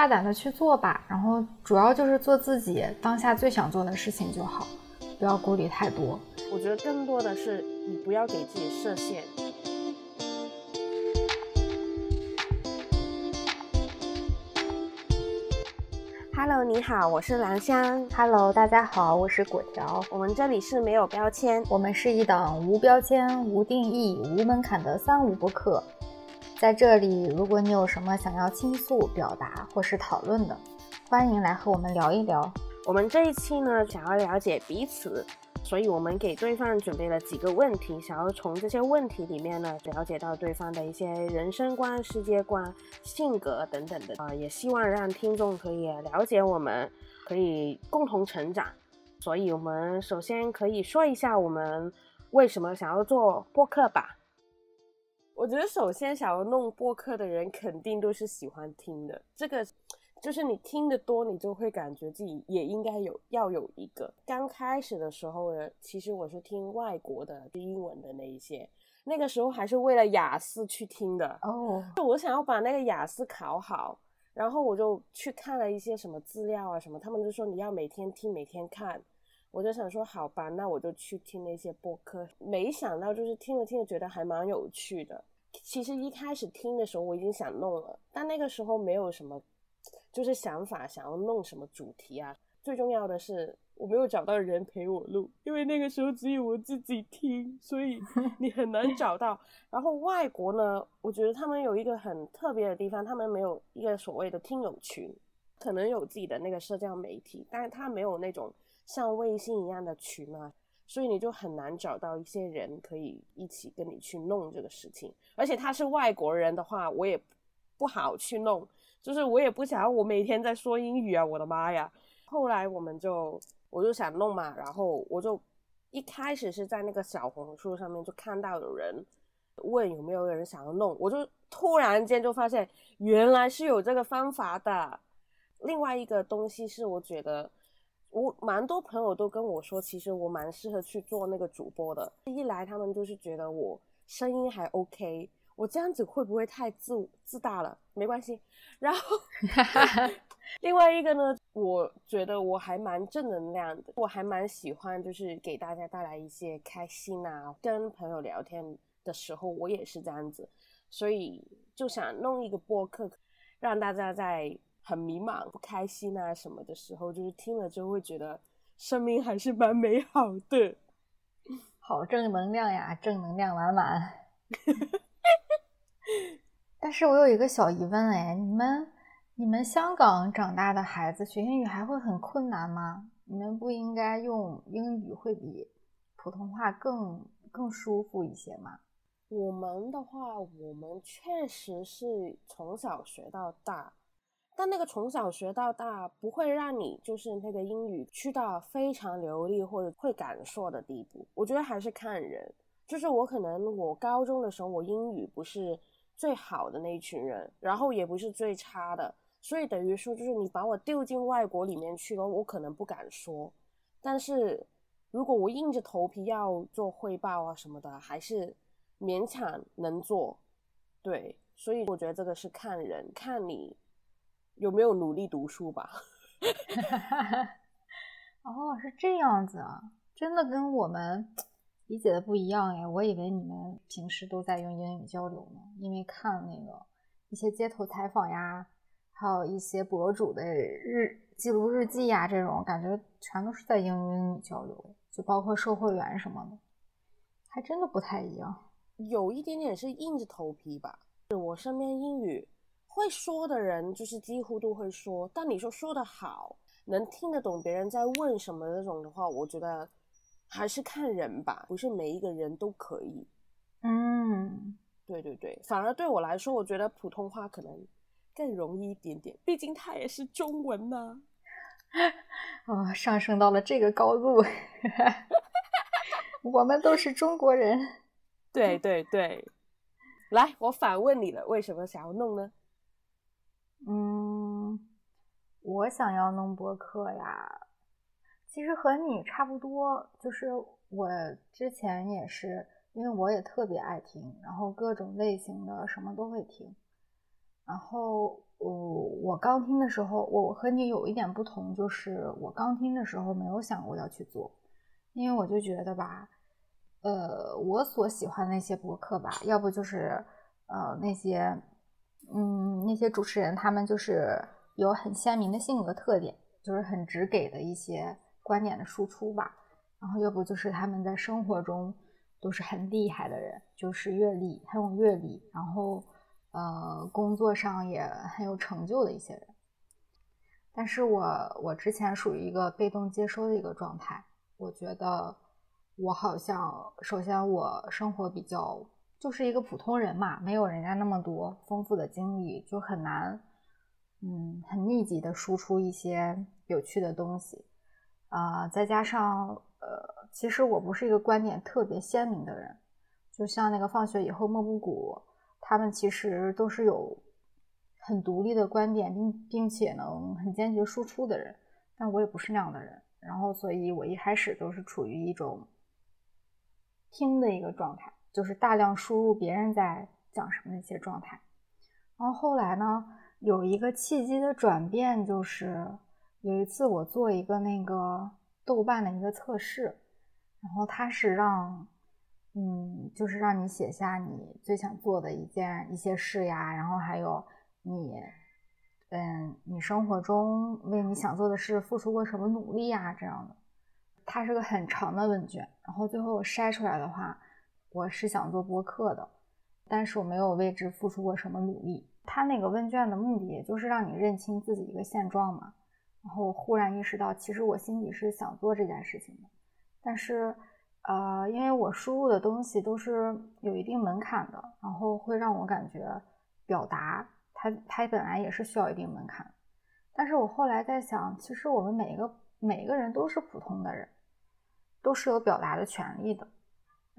大胆的去做吧，然后主要就是做自己当下最想做的事情就好，不要顾虑太多。我觉得更多的是你不要给自己设限。Hello，你好，我是兰香。Hello，大家好，我是果条。我们这里是没有标签，我们是一档无标签、无定义、无门槛的三无播客。在这里，如果你有什么想要倾诉、表达或是讨论的，欢迎来和我们聊一聊。我们这一期呢，想要了解彼此，所以我们给对方准备了几个问题，想要从这些问题里面呢，了解到对方的一些人生观、世界观、性格等等的啊、也希望让听众可以了解我们，可以共同成长。所以，我们首先可以说一下我们为什么想要做播客吧。我觉得首先想要弄播客的人，肯定都是喜欢听的。这个就是你听得多，你就会感觉自己也应该有要有一个。刚开始的时候呢，其实我是听外国的英文的那一些，那个时候还是为了雅思去听的。哦，就我想要把那个雅思考好，然后我就去看了一些什么资料啊什么，他们就说你要每天听，每天看。我就想说好吧，那我就去听那些播客。没想到就是听着听着觉得还蛮有趣的。其实一开始听的时候我已经想弄了，但那个时候没有什么就是想法想要弄什么主题啊。最重要的是我没有找到人陪我录，因为那个时候只有我自己听，所以 你很难找到。然后外国呢，我觉得他们有一个很特别的地方，他们没有一个所谓的听友群，可能有自己的那个社交媒体，但是他没有那种。像微信一样的群啊，所以你就很难找到一些人可以一起跟你去弄这个事情。而且他是外国人的话，我也不好去弄，就是我也不想要我每天在说英语啊，我的妈呀！后来我们就我就想弄嘛，然后我就一开始是在那个小红书上面就看到有人问有没有人想要弄，我就突然间就发现原来是有这个方法的。另外一个东西是我觉得。我蛮多朋友都跟我说，其实我蛮适合去做那个主播的。一来他们就是觉得我声音还 OK，我这样子会不会太自自大了？没关系。然后 另外一个呢，我觉得我还蛮正能量的，我还蛮喜欢就是给大家带来一些开心啊。跟朋友聊天的时候，我也是这样子，所以就想弄一个播客，让大家在。很迷茫、不开心啊什么的时候，就是听了之后会觉得生命还是蛮美好的，好正能量呀，正能量满满。但是我有一个小疑问哎，你们你们香港长大的孩子学英语还会很困难吗？你们不应该用英语会比普通话更更舒服一些吗？我们的话，我们确实是从小学到大。但那个从小学到大不会让你就是那个英语去到非常流利或者会敢说的地步，我觉得还是看人。就是我可能我高中的时候我英语不是最好的那一群人，然后也不是最差的，所以等于说就是你把我丢进外国里面去了，我可能不敢说。但是如果我硬着头皮要做汇报啊什么的，还是勉强能做。对，所以我觉得这个是看人，看你。有没有努力读书吧？哦，是这样子啊，真的跟我们理解的不一样哎。我以为你们平时都在用英语交流呢，因为看那个一些街头采访呀，还有一些博主的日记录日记呀，这种感觉全都是在用英语交流，就包括售货员什么的，还真的不太一样。有一点点是硬着头皮吧。我身边英语。会说的人就是几乎都会说，但你说说的好，能听得懂别人在问什么那种的话，我觉得还是看人吧，不是每一个人都可以。嗯，对对对，反而对我来说，我觉得普通话可能更容易一点点，毕竟它也是中文呐、哦，上升到了这个高度，我们都是中国人。对对对，来，我反问你了，为什么想要弄呢？嗯，我想要弄播客呀，其实和你差不多，就是我之前也是，因为我也特别爱听，然后各种类型的什么都会听，然后我我刚听的时候，我和你有一点不同，就是我刚听的时候没有想过要去做，因为我就觉得吧，呃，我所喜欢那些博客吧，要不就是呃那些，嗯，那些主持人他们就是有很鲜明的性格特点，就是很直给的一些观点的输出吧，然后要不就是他们在生活中都是很厉害的人，就是阅历很有阅历，然后。呃，工作上也很有成就的一些人，但是我我之前属于一个被动接收的一个状态。我觉得我好像，首先我生活比较就是一个普通人嘛，没有人家那么多丰富的经历，就很难，嗯，很密集的输出一些有趣的东西。啊，再加上呃，其实我不是一个观点特别鲜明的人，就像那个放学以后莫布谷。他们其实都是有很独立的观点，并并且能很坚决输出的人，但我也不是那样的人。然后，所以我一开始都是处于一种听的一个状态，就是大量输入别人在讲什么的一些状态。然后后来呢，有一个契机的转变，就是有一次我做一个那个豆瓣的一个测试，然后它是让。嗯，就是让你写下你最想做的一件一些事呀，然后还有你，嗯，你生活中为你想做的事付出过什么努力呀？这样的，它是个很长的问卷，然后最后我筛出来的话，我是想做播客的，但是我没有为之付出过什么努力。他那个问卷的目的，也就是让你认清自己一个现状嘛。然后忽然意识到，其实我心里是想做这件事情的，但是。呃，因为我输入的东西都是有一定门槛的，然后会让我感觉表达它它本来也是需要一定门槛。但是我后来在想，其实我们每一个每一个人都是普通的人，都是有表达的权利的。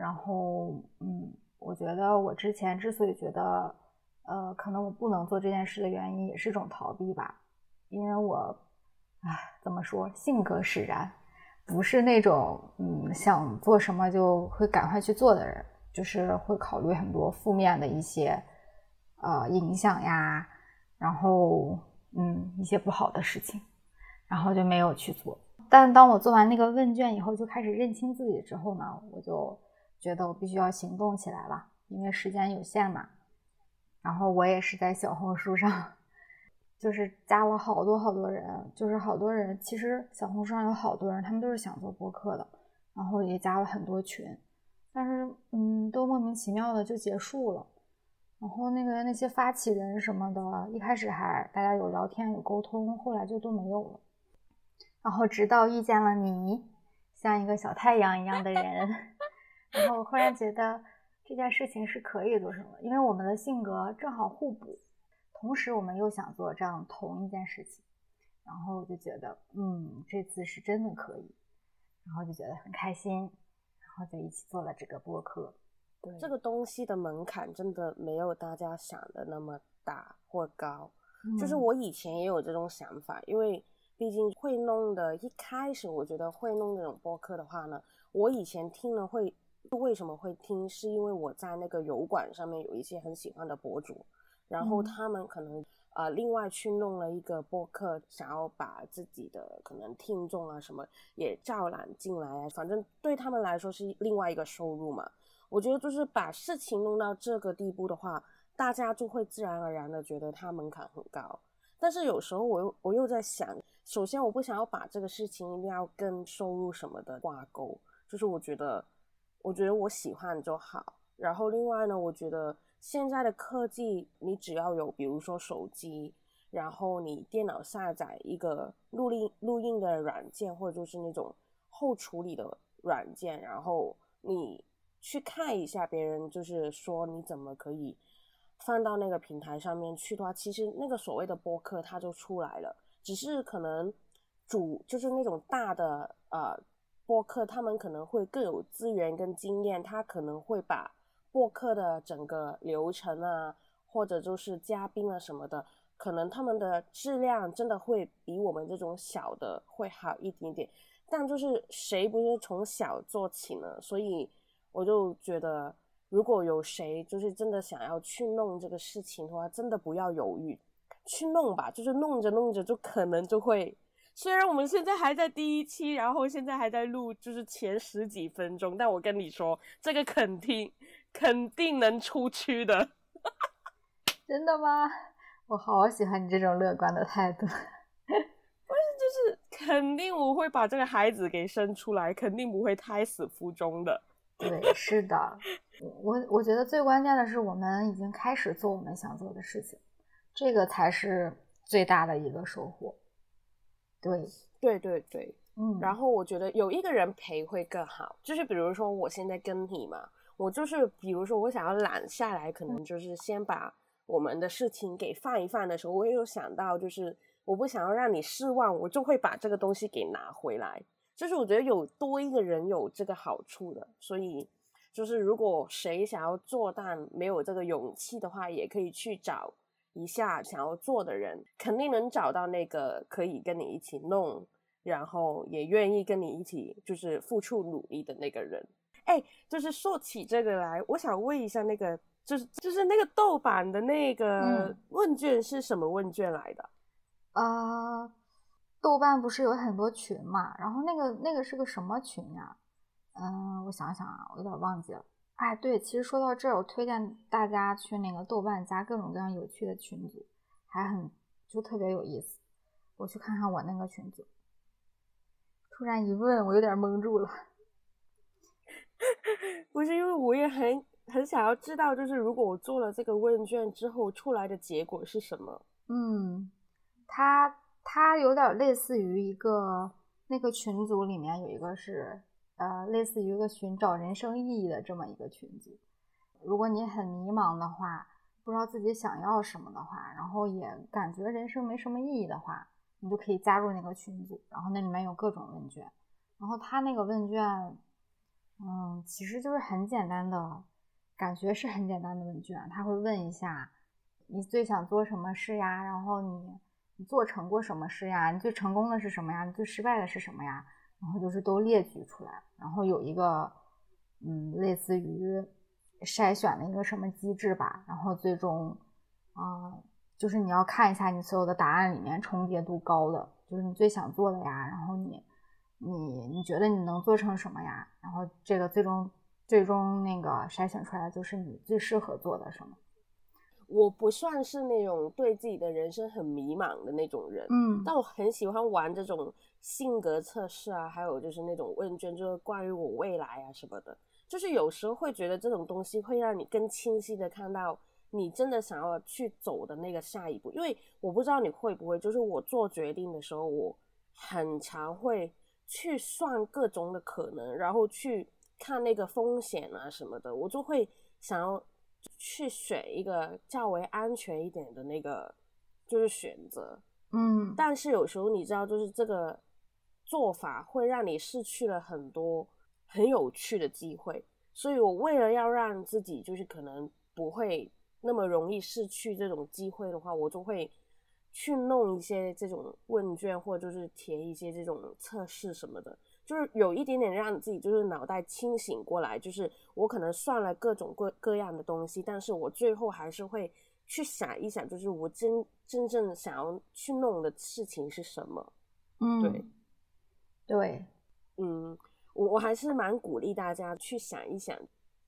然后，嗯，我觉得我之前之所以觉得，呃，可能我不能做这件事的原因，也是一种逃避吧，因为我，唉，怎么说，性格使然。不是那种嗯想做什么就会赶快去做的人，就是会考虑很多负面的一些呃影响呀，然后嗯一些不好的事情，然后就没有去做。但当我做完那个问卷以后，就开始认清自己之后呢，我就觉得我必须要行动起来了，因为时间有限嘛。然后我也是在小红书上。就是加了好多好多人，就是好多人。其实小红书上有好多人，他们都是想做播客的，然后也加了很多群，但是嗯，都莫名其妙的就结束了。然后那个那些发起人什么的，一开始还大家有聊天有沟通，后来就都没有了。然后直到遇见了你，像一个小太阳一样的人，然后我忽然觉得这件事情是可以做成的，因为我们的性格正好互补。同时，我们又想做这样同一件事情，然后我就觉得，嗯，这次是真的可以，然后就觉得很开心，然后就一起做了这个播客。对，这个东西的门槛真的没有大家想的那么大或高。就是我以前也有这种想法，因为毕竟会弄的，一开始我觉得会弄这种播客的话呢，我以前听了会为什么会听，是因为我在那个油管上面有一些很喜欢的博主。然后他们可能呃另外去弄了一个播客，想要把自己的可能听众啊什么也招揽进来啊，反正对他们来说是另外一个收入嘛。我觉得就是把事情弄到这个地步的话，大家就会自然而然的觉得它门槛很高。但是有时候我又我又在想，首先我不想要把这个事情一定要跟收入什么的挂钩，就是我觉得我觉得我喜欢就好。然后另外呢，我觉得。现在的科技，你只要有，比如说手机，然后你电脑下载一个录音录音的软件，或者就是那种后处理的软件，然后你去看一下别人就是说你怎么可以放到那个平台上面去的话，其实那个所谓的播客它就出来了。只是可能主就是那种大的呃播客，他们可能会更有资源跟经验，他可能会把。播客的整个流程啊，或者就是嘉宾啊什么的，可能他们的质量真的会比我们这种小的会好一点点。但就是谁不是从小做起呢？所以我就觉得，如果有谁就是真的想要去弄这个事情的话，真的不要犹豫，去弄吧，就是弄着弄着就可能就会。虽然我们现在还在第一期，然后现在还在录，就是前十几分钟，但我跟你说，这个肯定肯定能出去的。真的吗？我好喜欢你这种乐观的态度。不是，就是肯定我会把这个孩子给生出来，肯定不会胎死腹中的。对，是的。我我觉得最关键的是，我们已经开始做我们想做的事情，这个才是最大的一个收获。对，对对对，嗯。然后我觉得有一个人陪会更好，就是比如说我现在跟你嘛，我就是比如说我想要懒下来，可能就是先把我们的事情给放一放的时候，我也有想到，就是我不想要让你失望，我就会把这个东西给拿回来。就是我觉得有多一个人有这个好处的，所以就是如果谁想要做但没有这个勇气的话，也可以去找。一下想要做的人，肯定能找到那个可以跟你一起弄，然后也愿意跟你一起就是付出努力的那个人。哎，就是说起这个来，我想问一下，那个就是就是那个豆瓣的那个问卷是什么问卷来的？啊，豆瓣不是有很多群嘛？然后那个那个是个什么群呀？嗯，我想想啊，我有点忘记了。哎，对，其实说到这儿，我推荐大家去那个豆瓣加各种各样有趣的群组，还很就特别有意思。我去看看我那个群组，突然一问，我有点懵住了。不是因为我也很很想要知道，就是如果我做了这个问卷之后出来的结果是什么？嗯，它它有点类似于一个那个群组里面有一个是。呃，类似于一个寻找人生意义的这么一个群组。如果你很迷茫的话，不知道自己想要什么的话，然后也感觉人生没什么意义的话，你就可以加入那个群组。然后那里面有各种问卷，然后他那个问卷，嗯，其实就是很简单的，感觉是很简单的问卷。他会问一下你最想做什么事呀？然后你你做成过什么事呀？你最成功的是什么呀？你最失败的是什么呀？然后就是都列举出来，然后有一个，嗯，类似于筛选的一个什么机制吧，然后最终，啊，就是你要看一下你所有的答案里面重叠度高的，就是你最想做的呀，然后你，你你觉得你能做成什么呀？然后这个最终最终那个筛选出来就是你最适合做的什么。我不算是那种对自己的人生很迷茫的那种人，嗯，但我很喜欢玩这种性格测试啊，还有就是那种问卷，就是关于我未来啊什么的。就是有时候会觉得这种东西会让你更清晰的看到你真的想要去走的那个下一步。因为我不知道你会不会，就是我做决定的时候，我很常会去算各种的可能，然后去看那个风险啊什么的，我就会想要。去选一个较为安全一点的那个，就是选择，嗯，但是有时候你知道，就是这个做法会让你失去了很多很有趣的机会，所以我为了要让自己就是可能不会那么容易失去这种机会的话，我就会去弄一些这种问卷，或者就是填一些这种测试什么的。就是有一点点让自己就是脑袋清醒过来，就是我可能算了各种各各样的东西，但是我最后还是会去想一想，就是我真真正想要去弄的事情是什么。嗯，对，对，嗯，我我还是蛮鼓励大家去想一想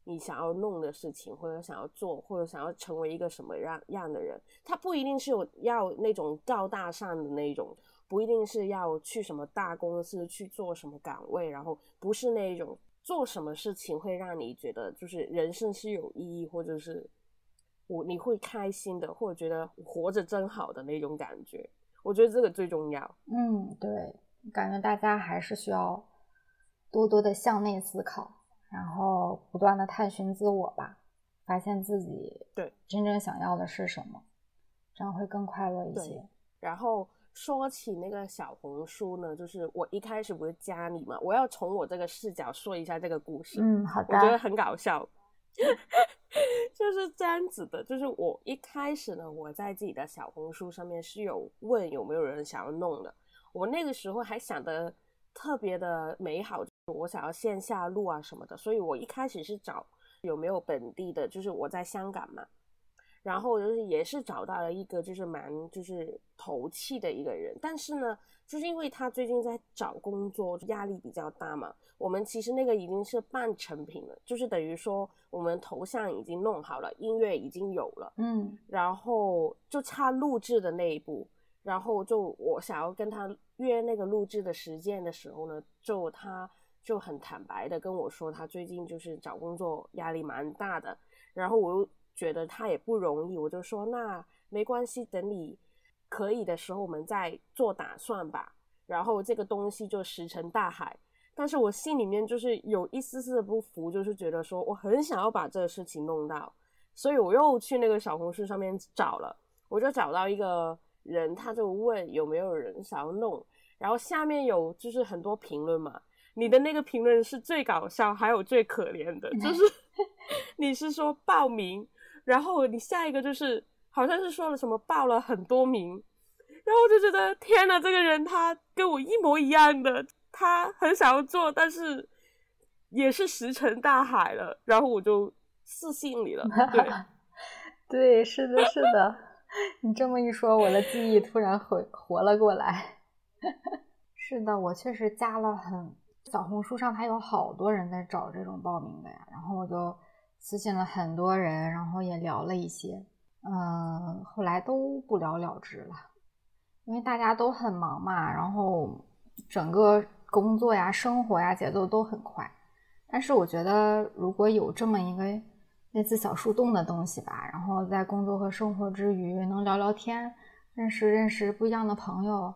你想要弄的事情，或者想要做，或者想要成为一个什么样样的人。他不一定是有要那种高大上的那种。不一定是要去什么大公司去做什么岗位，然后不是那种做什么事情会让你觉得就是人生是有意义，或者是我你会开心的，或者觉得活着真好的那种感觉。我觉得这个最重要。嗯，对，感觉大家还是需要多多的向内思考，然后不断的探寻自我吧，发现自己对真正想要的是什么，这样会更快乐一些。然后。说起那个小红书呢，就是我一开始不是加你嘛，我要从我这个视角说一下这个故事。嗯，好的。我觉得很搞笑，就是这样子的。就是我一开始呢，我在自己的小红书上面是有问有没有人想要弄的。我那个时候还想的特别的美好，我想要线下录啊什么的，所以我一开始是找有没有本地的，就是我在香港嘛。然后就是也是找到了一个就是蛮就是投气的一个人，但是呢，就是因为他最近在找工作，压力比较大嘛。我们其实那个已经是半成品了，就是等于说我们头像已经弄好了，音乐已经有了，嗯，然后就差录制的那一步。然后就我想要跟他约那个录制的时间的时候呢，就他就很坦白的跟我说，他最近就是找工作压力蛮大的，然后我又。觉得他也不容易，我就说那没关系，等你可以的时候，我们再做打算吧。然后这个东西就石沉大海。但是我心里面就是有一丝丝的不服，就是觉得说我很想要把这个事情弄到，所以我又去那个小红书上面找了，我就找到一个人，他就问有没有人想要弄，然后下面有就是很多评论嘛，你的那个评论是最搞笑，还有最可怜的，就是 你是说报名。然后你下一个就是好像是说了什么报了很多名，然后我就觉得天呐，这个人他跟我一模一样的，他很想要做，但是也是石沉大海了。然后我就私信你了，对，对，是的，是的。你这么一说，我的记忆突然活活了过来。是的，我确实加了很小红书上，还有好多人在找这种报名的呀，然后我就。私信了很多人，然后也聊了一些，嗯，后来都不了了之了，因为大家都很忙嘛，然后整个工作呀、生活呀节奏都很快。但是我觉得，如果有这么一个类似小树洞的东西吧，然后在工作和生活之余能聊聊天，认识认识不一样的朋友。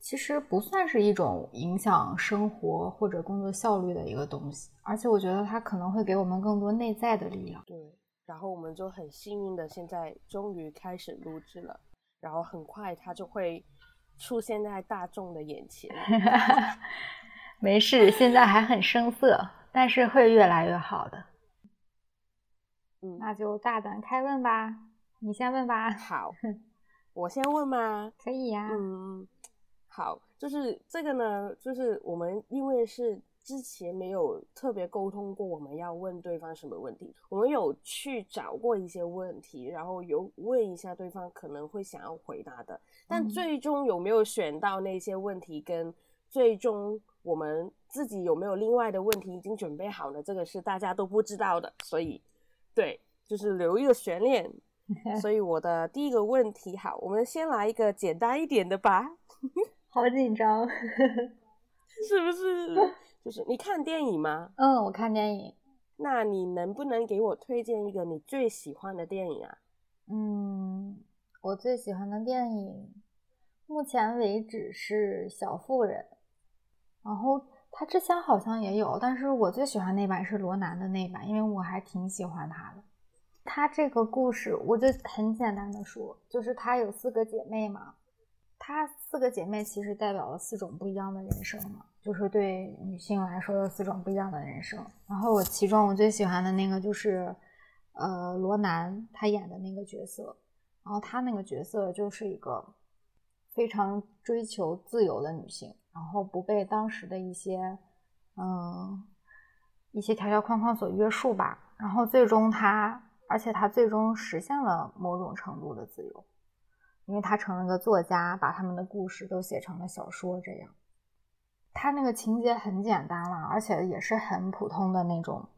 其实不算是一种影响生活或者工作效率的一个东西，而且我觉得它可能会给我们更多内在的力量。对，然后我们就很幸运的现在终于开始录制了，然后很快它就会出现在大众的眼前。没事，现在还很生涩，但是会越来越好的。嗯，那就大胆开问吧，你先问吧。好，我先问吗？可以呀。嗯。好，就是这个呢，就是我们因为是之前没有特别沟通过，我们要问对方什么问题，我们有去找过一些问题，然后有问一下对方可能会想要回答的，但最终有没有选到那些问题，跟最终我们自己有没有另外的问题已经准备好了，这个是大家都不知道的，所以对，就是留一个悬念。所以我的第一个问题，好，我们先来一个简单一点的吧。好紧张，是不是？就是你看电影吗？嗯，我看电影。那你能不能给我推荐一个你最喜欢的电影啊？嗯，我最喜欢的电影，目前为止是《小妇人》，然后他之前好像也有，但是我最喜欢那版是罗南的那版，因为我还挺喜欢他的。他这个故事，我就很简单的说，就是他有四个姐妹嘛。她四个姐妹其实代表了四种不一样的人生嘛，就是对女性来说有四种不一样的人生。然后我其中我最喜欢的那个就是，呃，罗南她演的那个角色。然后她那个角色就是一个非常追求自由的女性，然后不被当时的一些嗯一些条条框框所约束吧。然后最终她，而且她最终实现了某种程度的自由。因为他成了个作家，把他们的故事都写成了小说。这样，他那个情节很简单了，而且也是很普通的那种。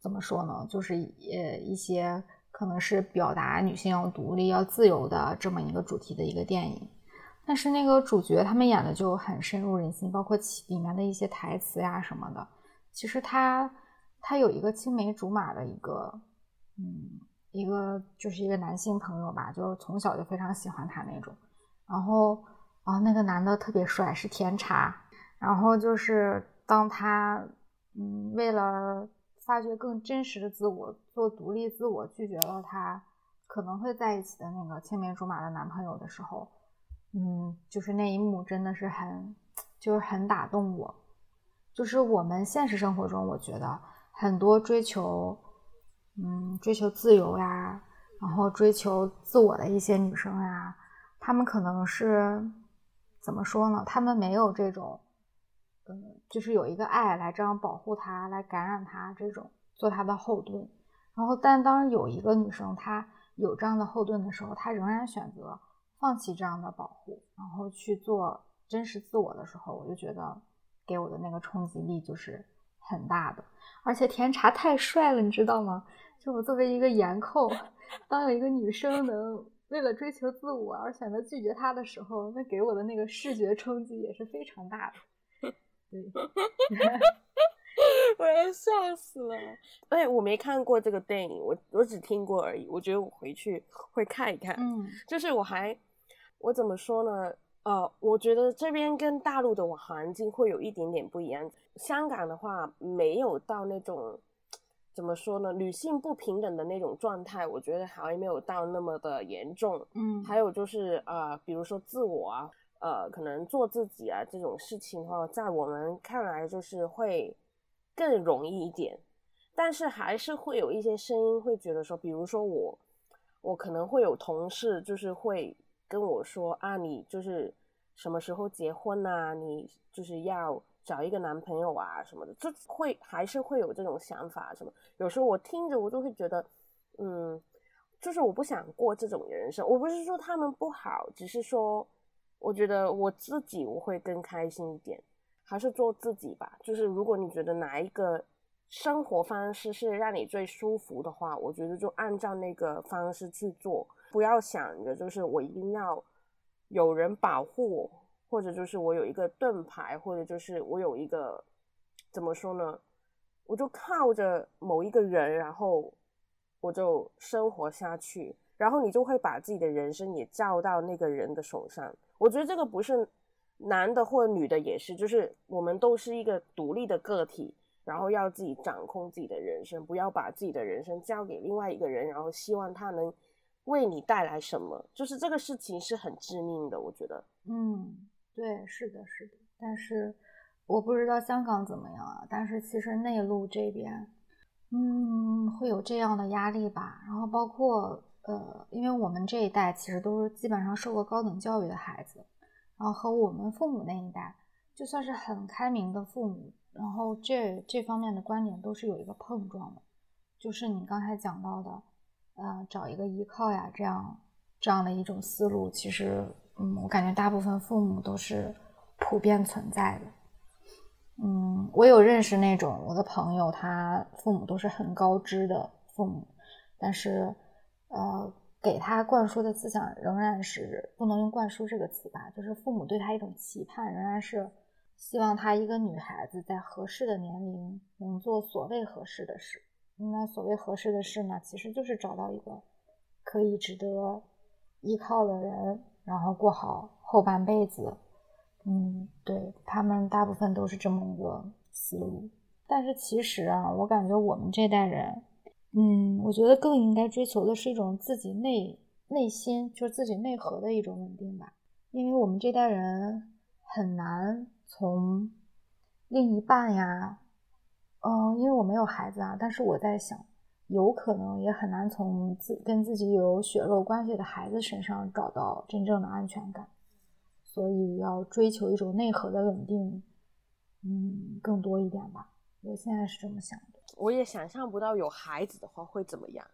怎么说呢？就是呃一些可能是表达女性要独立、要自由的这么一个主题的一个电影。但是那个主角他们演的就很深入人心，包括其里面的一些台词呀什么的。其实他他有一个青梅竹马的一个嗯。一个就是一个男性朋友吧，就是从小就非常喜欢他那种，然后啊那个男的特别帅，是甜茶，然后就是当他嗯为了发掘更真实的自我，做独立自我，拒绝了他可能会在一起的那个青梅竹马的男朋友的时候，嗯，就是那一幕真的是很就是很打动我，就是我们现实生活中，我觉得很多追求。嗯，追求自由呀，然后追求自我的一些女生呀，她们可能是怎么说呢？她们没有这种，嗯，就是有一个爱来这样保护她，来感染她，这种做她的后盾。然后，但当有一个女生，她有这样的后盾的时候，她仍然选择放弃这样的保护，然后去做真实自我的时候，我就觉得给我的那个冲击力就是很大的。而且甜茶太帅了，你知道吗？就我作为一个颜控，当有一个女生能为了追求自我而选择拒绝他的时候，那给我的那个视觉冲击也是非常大的。对。我要笑死了！哎，我没看过这个电影，我我只听过而已。我觉得我回去会看一看。嗯，就是我还我怎么说呢？呃，我觉得这边跟大陆的环境会有一点点不一样。香港的话，没有到那种怎么说呢？女性不平等的那种状态，我觉得还没有到那么的严重。嗯，还有就是呃，比如说自我啊，呃，可能做自己啊这种事情哈，在我们看来就是会。更容易一点，但是还是会有一些声音会觉得说，比如说我，我可能会有同事就是会跟我说啊，你就是什么时候结婚啊？你就是要找一个男朋友啊什么的，就会还是会有这种想法什么。有时候我听着我就会觉得，嗯，就是我不想过这种人生。我不是说他们不好，只是说我觉得我自己我会更开心一点。还是做自己吧。就是如果你觉得哪一个生活方式是让你最舒服的话，我觉得就按照那个方式去做，不要想着就是我一定要有人保护我，或者就是我有一个盾牌，或者就是我有一个怎么说呢？我就靠着某一个人，然后我就生活下去，然后你就会把自己的人生也交到那个人的手上。我觉得这个不是。男的或女的也是，就是我们都是一个独立的个体，然后要自己掌控自己的人生，不要把自己的人生交给另外一个人，然后希望他能为你带来什么，就是这个事情是很致命的，我觉得。嗯，对，是的，是的。但是我不知道香港怎么样啊，但是其实内陆这边，嗯，会有这样的压力吧。然后包括呃，因为我们这一代其实都是基本上受过高等教育的孩子。然后和我们父母那一代，就算是很开明的父母，然后这这方面的观点都是有一个碰撞的，就是你刚才讲到的，呃，找一个依靠呀，这样这样的一种思路，其实，嗯，我感觉大部分父母都是普遍存在的。嗯，我有认识那种我的朋友，他父母都是很高知的父母，但是，呃。给他灌输的思想仍然是不能用“灌输”这个词吧，就是父母对他一种期盼，仍然是希望他一个女孩子在合适的年龄能做所谓合适的事。那所谓合适的事呢，其实就是找到一个可以值得依靠的人，然后过好后半辈子。嗯，对他们大部分都是这么一个思路。但是其实啊，我感觉我们这代人。嗯，我觉得更应该追求的是一种自己内内心，就是自己内核的一种稳定吧。因为我们这代人很难从另一半呀，嗯，因为我没有孩子啊，但是我在想，有可能也很难从自跟自己有血肉关系的孩子身上找到真正的安全感。所以要追求一种内核的稳定，嗯，更多一点吧。我现在是这么想的。我也想象不到有孩子的话会怎么样，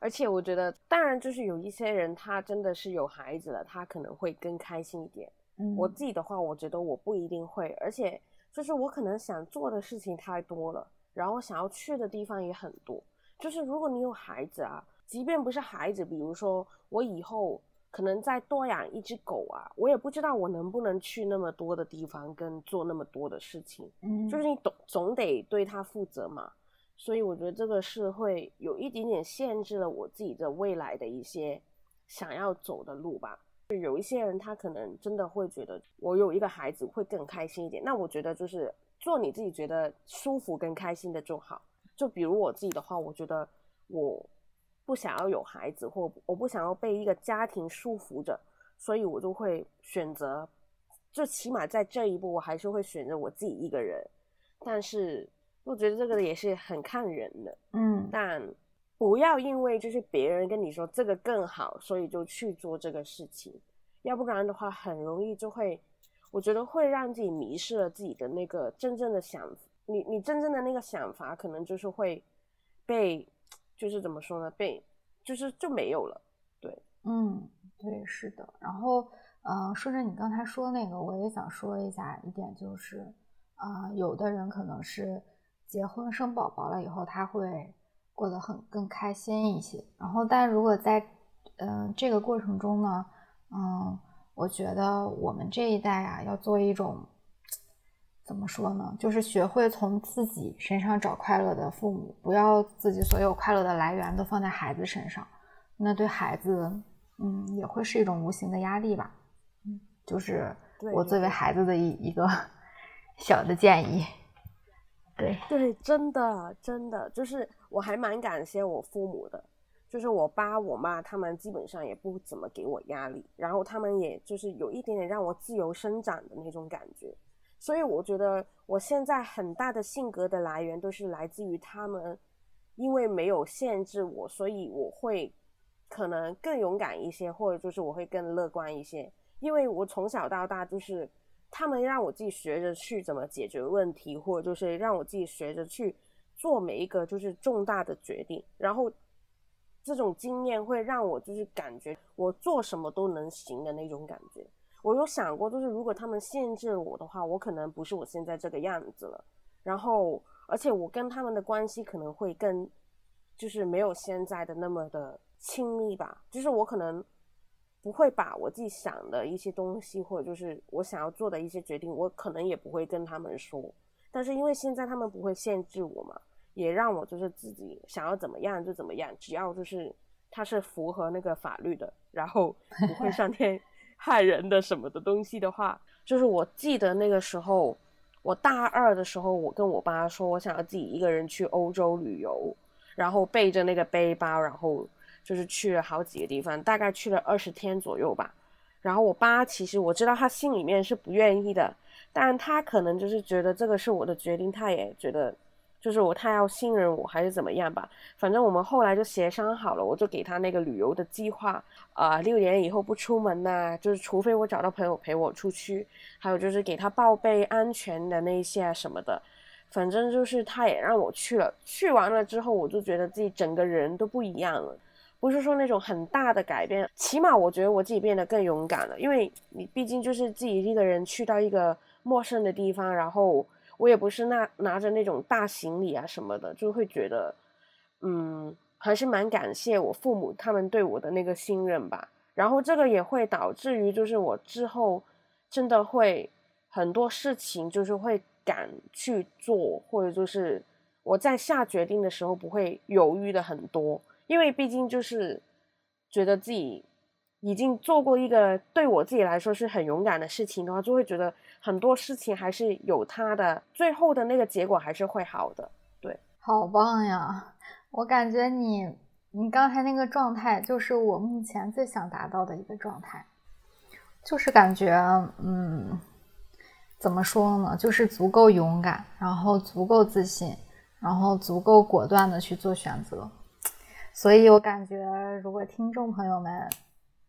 而且我觉得，当然就是有一些人他真的是有孩子了，他可能会更开心一点。嗯，我自己的话，我觉得我不一定会，而且就是我可能想做的事情太多了，然后想要去的地方也很多。就是如果你有孩子啊，即便不是孩子，比如说我以后可能再多养一只狗啊，我也不知道我能不能去那么多的地方跟做那么多的事情。嗯，就是你总总得对它负责嘛。所以我觉得这个是会有一点点限制了我自己的未来的一些想要走的路吧。就有一些人他可能真的会觉得我有一个孩子会更开心一点。那我觉得就是做你自己觉得舒服跟开心的就好。就比如我自己的话，我觉得我不想要有孩子，或我不想要被一个家庭束缚着，所以我就会选择，就起码在这一步，我还是会选择我自己一个人。但是。我觉得这个也是很看人的，嗯，但不要因为就是别人跟你说这个更好，所以就去做这个事情，要不然的话很容易就会，我觉得会让自己迷失了自己的那个真正的想，你你真正的那个想法可能就是会被，就是怎么说呢，被就是就没有了，对。嗯，对，是的。然后，呃，顺着你刚才说那个，我也想说一下一点，就是啊，有的人可能是结婚生宝宝了以后，他会过得很更开心一些。然后，但如果在嗯这个过程中呢，嗯，我觉得我们这一代啊，要做一种。怎么说呢？就是学会从自己身上找快乐的父母，不要自己所有快乐的来源都放在孩子身上，那对孩子，嗯，也会是一种无形的压力吧。嗯，就是我作为孩子的一一个 小的建议。对对，真的真的，就是我还蛮感谢我父母的，就是我爸我妈他们基本上也不怎么给我压力，然后他们也就是有一点点让我自由生长的那种感觉。所以我觉得我现在很大的性格的来源都是来自于他们，因为没有限制我，所以我会可能更勇敢一些，或者就是我会更乐观一些。因为我从小到大就是他们让我自己学着去怎么解决问题，或者就是让我自己学着去做每一个就是重大的决定，然后这种经验会让我就是感觉我做什么都能行的那种感觉。我有想过，就是如果他们限制我的话，我可能不是我现在这个样子了。然后，而且我跟他们的关系可能会更，就是没有现在的那么的亲密吧。就是我可能不会把我自己想的一些东西，或者就是我想要做的一些决定，我可能也不会跟他们说。但是因为现在他们不会限制我嘛，也让我就是自己想要怎么样就怎么样，只要就是它是符合那个法律的，然后不会上天。害人的什么的东西的话，就是我记得那个时候，我大二的时候，我跟我爸说，我想要自己一个人去欧洲旅游，然后背着那个背包，然后就是去了好几个地方，大概去了二十天左右吧。然后我爸其实我知道他心里面是不愿意的，但他可能就是觉得这个是我的决定，他也觉得。就是我太要信任我还是怎么样吧，反正我们后来就协商好了，我就给他那个旅游的计划，啊，六年以后不出门呐，就是除非我找到朋友陪我出去，还有就是给他报备安全的那些什么的，反正就是他也让我去了，去完了之后我就觉得自己整个人都不一样了，不是说那种很大的改变，起码我觉得我自己变得更勇敢了，因为你毕竟就是自己一个人去到一个陌生的地方，然后。我也不是那拿着那种大行李啊什么的，就会觉得，嗯，还是蛮感谢我父母他们对我的那个信任吧。然后这个也会导致于，就是我之后真的会很多事情就是会敢去做，或者就是我在下决定的时候不会犹豫的很多，因为毕竟就是觉得自己。已经做过一个对我自己来说是很勇敢的事情的话，就会觉得很多事情还是有它的最后的那个结果还是会好的。对，好棒呀！我感觉你你刚才那个状态就是我目前最想达到的一个状态，就是感觉嗯，怎么说呢？就是足够勇敢，然后足够自信，然后足够果断的去做选择。所以我感觉，如果听众朋友们。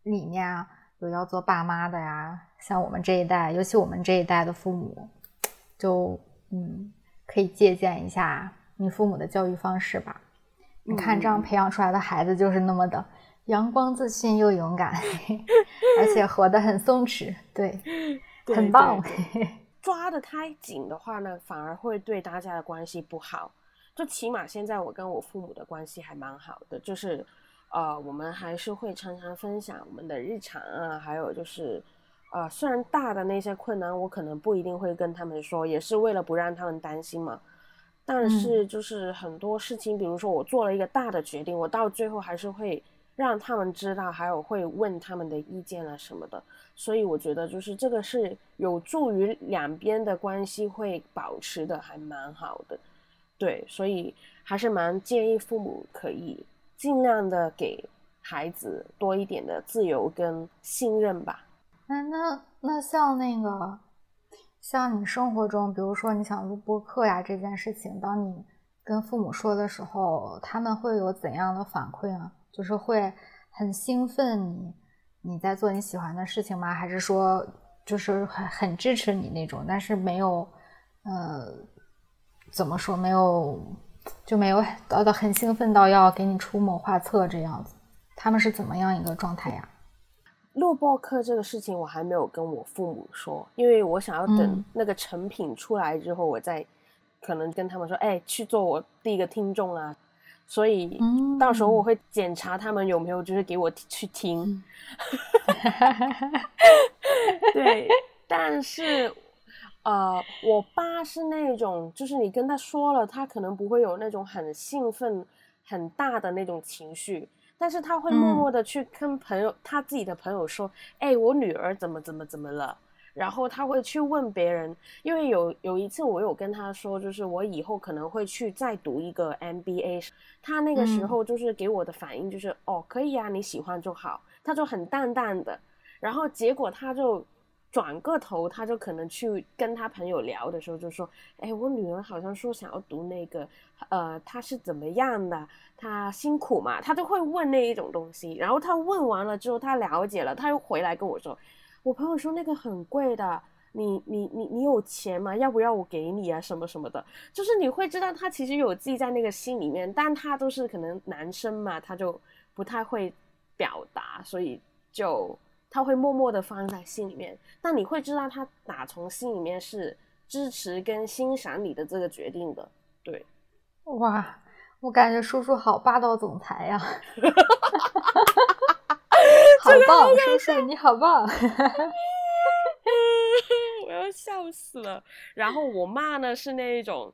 里面啊，有要做爸妈的呀，像我们这一代，尤其我们这一代的父母，就嗯，可以借鉴一下你父母的教育方式吧。你看，这样培养出来的孩子就是那么的阳光、自信又勇敢，而且活得很松弛，对，很棒。抓得太紧的话呢，反而会对大家的关系不好。就起码现在我跟我父母的关系还蛮好的，就是。呃，我们还是会常常分享我们的日常啊，还有就是，呃，虽然大的那些困难我可能不一定会跟他们说，也是为了不让他们担心嘛。但是就是很多事情，比如说我做了一个大的决定，我到最后还是会让他们知道，还有会问他们的意见啊什么的。所以我觉得就是这个是有助于两边的关系会保持的还蛮好的。对，所以还是蛮建议父母可以。尽量的给孩子多一点的自由跟信任吧。那那那像那个，像你生活中，比如说你想录播客呀这件事情，当你跟父母说的时候，他们会有怎样的反馈呢？就是会很兴奋你你在做你喜欢的事情吗？还是说就是很很支持你那种？但是没有呃，怎么说没有？就没有到到很兴奋到要给你出谋划策这样子。他们是怎么样一个状态呀？录播课这个事情我还没有跟我父母说，因为我想要等嗯那个成品出来之后，我再可能跟他们说，哎，去做我第一个听众啊。所以嗯到时候我会检查他们有没有就是给我去听。对，但是呃，我爸是那种，就是你跟他说了，他可能不会有那种很兴奋、很大的那种情绪，但是他会默嗯。默的去跟朋友、他自己的朋友说：“哎，我女儿怎么怎么怎么了。”然后他会去问别人，因为有有一次我有跟他说，就是我以后可能会去再读一个 MBA，他那个时嗯。候就是给我的反应就是、哦，可以啊，你喜欢就好，他就很淡淡的，然后结果他就转个头，他就可能去跟他朋友聊的时候就说，哎，我女儿好像说想要读那个，呃，她是怎么样的？她辛苦嘛？他就会问那一种东西，然后他问完了之后，他了解了，他又回来跟我说。我朋友说那个很贵的，你你你你有钱吗？要不要我给你啊？什么什么的，就是你会知道他其实有记在那个心里面，但他都是可能男生嘛，他就不太会表达，所以就他会默默的放在心里面。但你会知道他打从心里面是支持跟欣赏你的这个决定的，对。哇，我感觉叔叔好霸道总裁呀！好棒，叔叔你好棒！我要笑死了。然后我妈呢是那一种，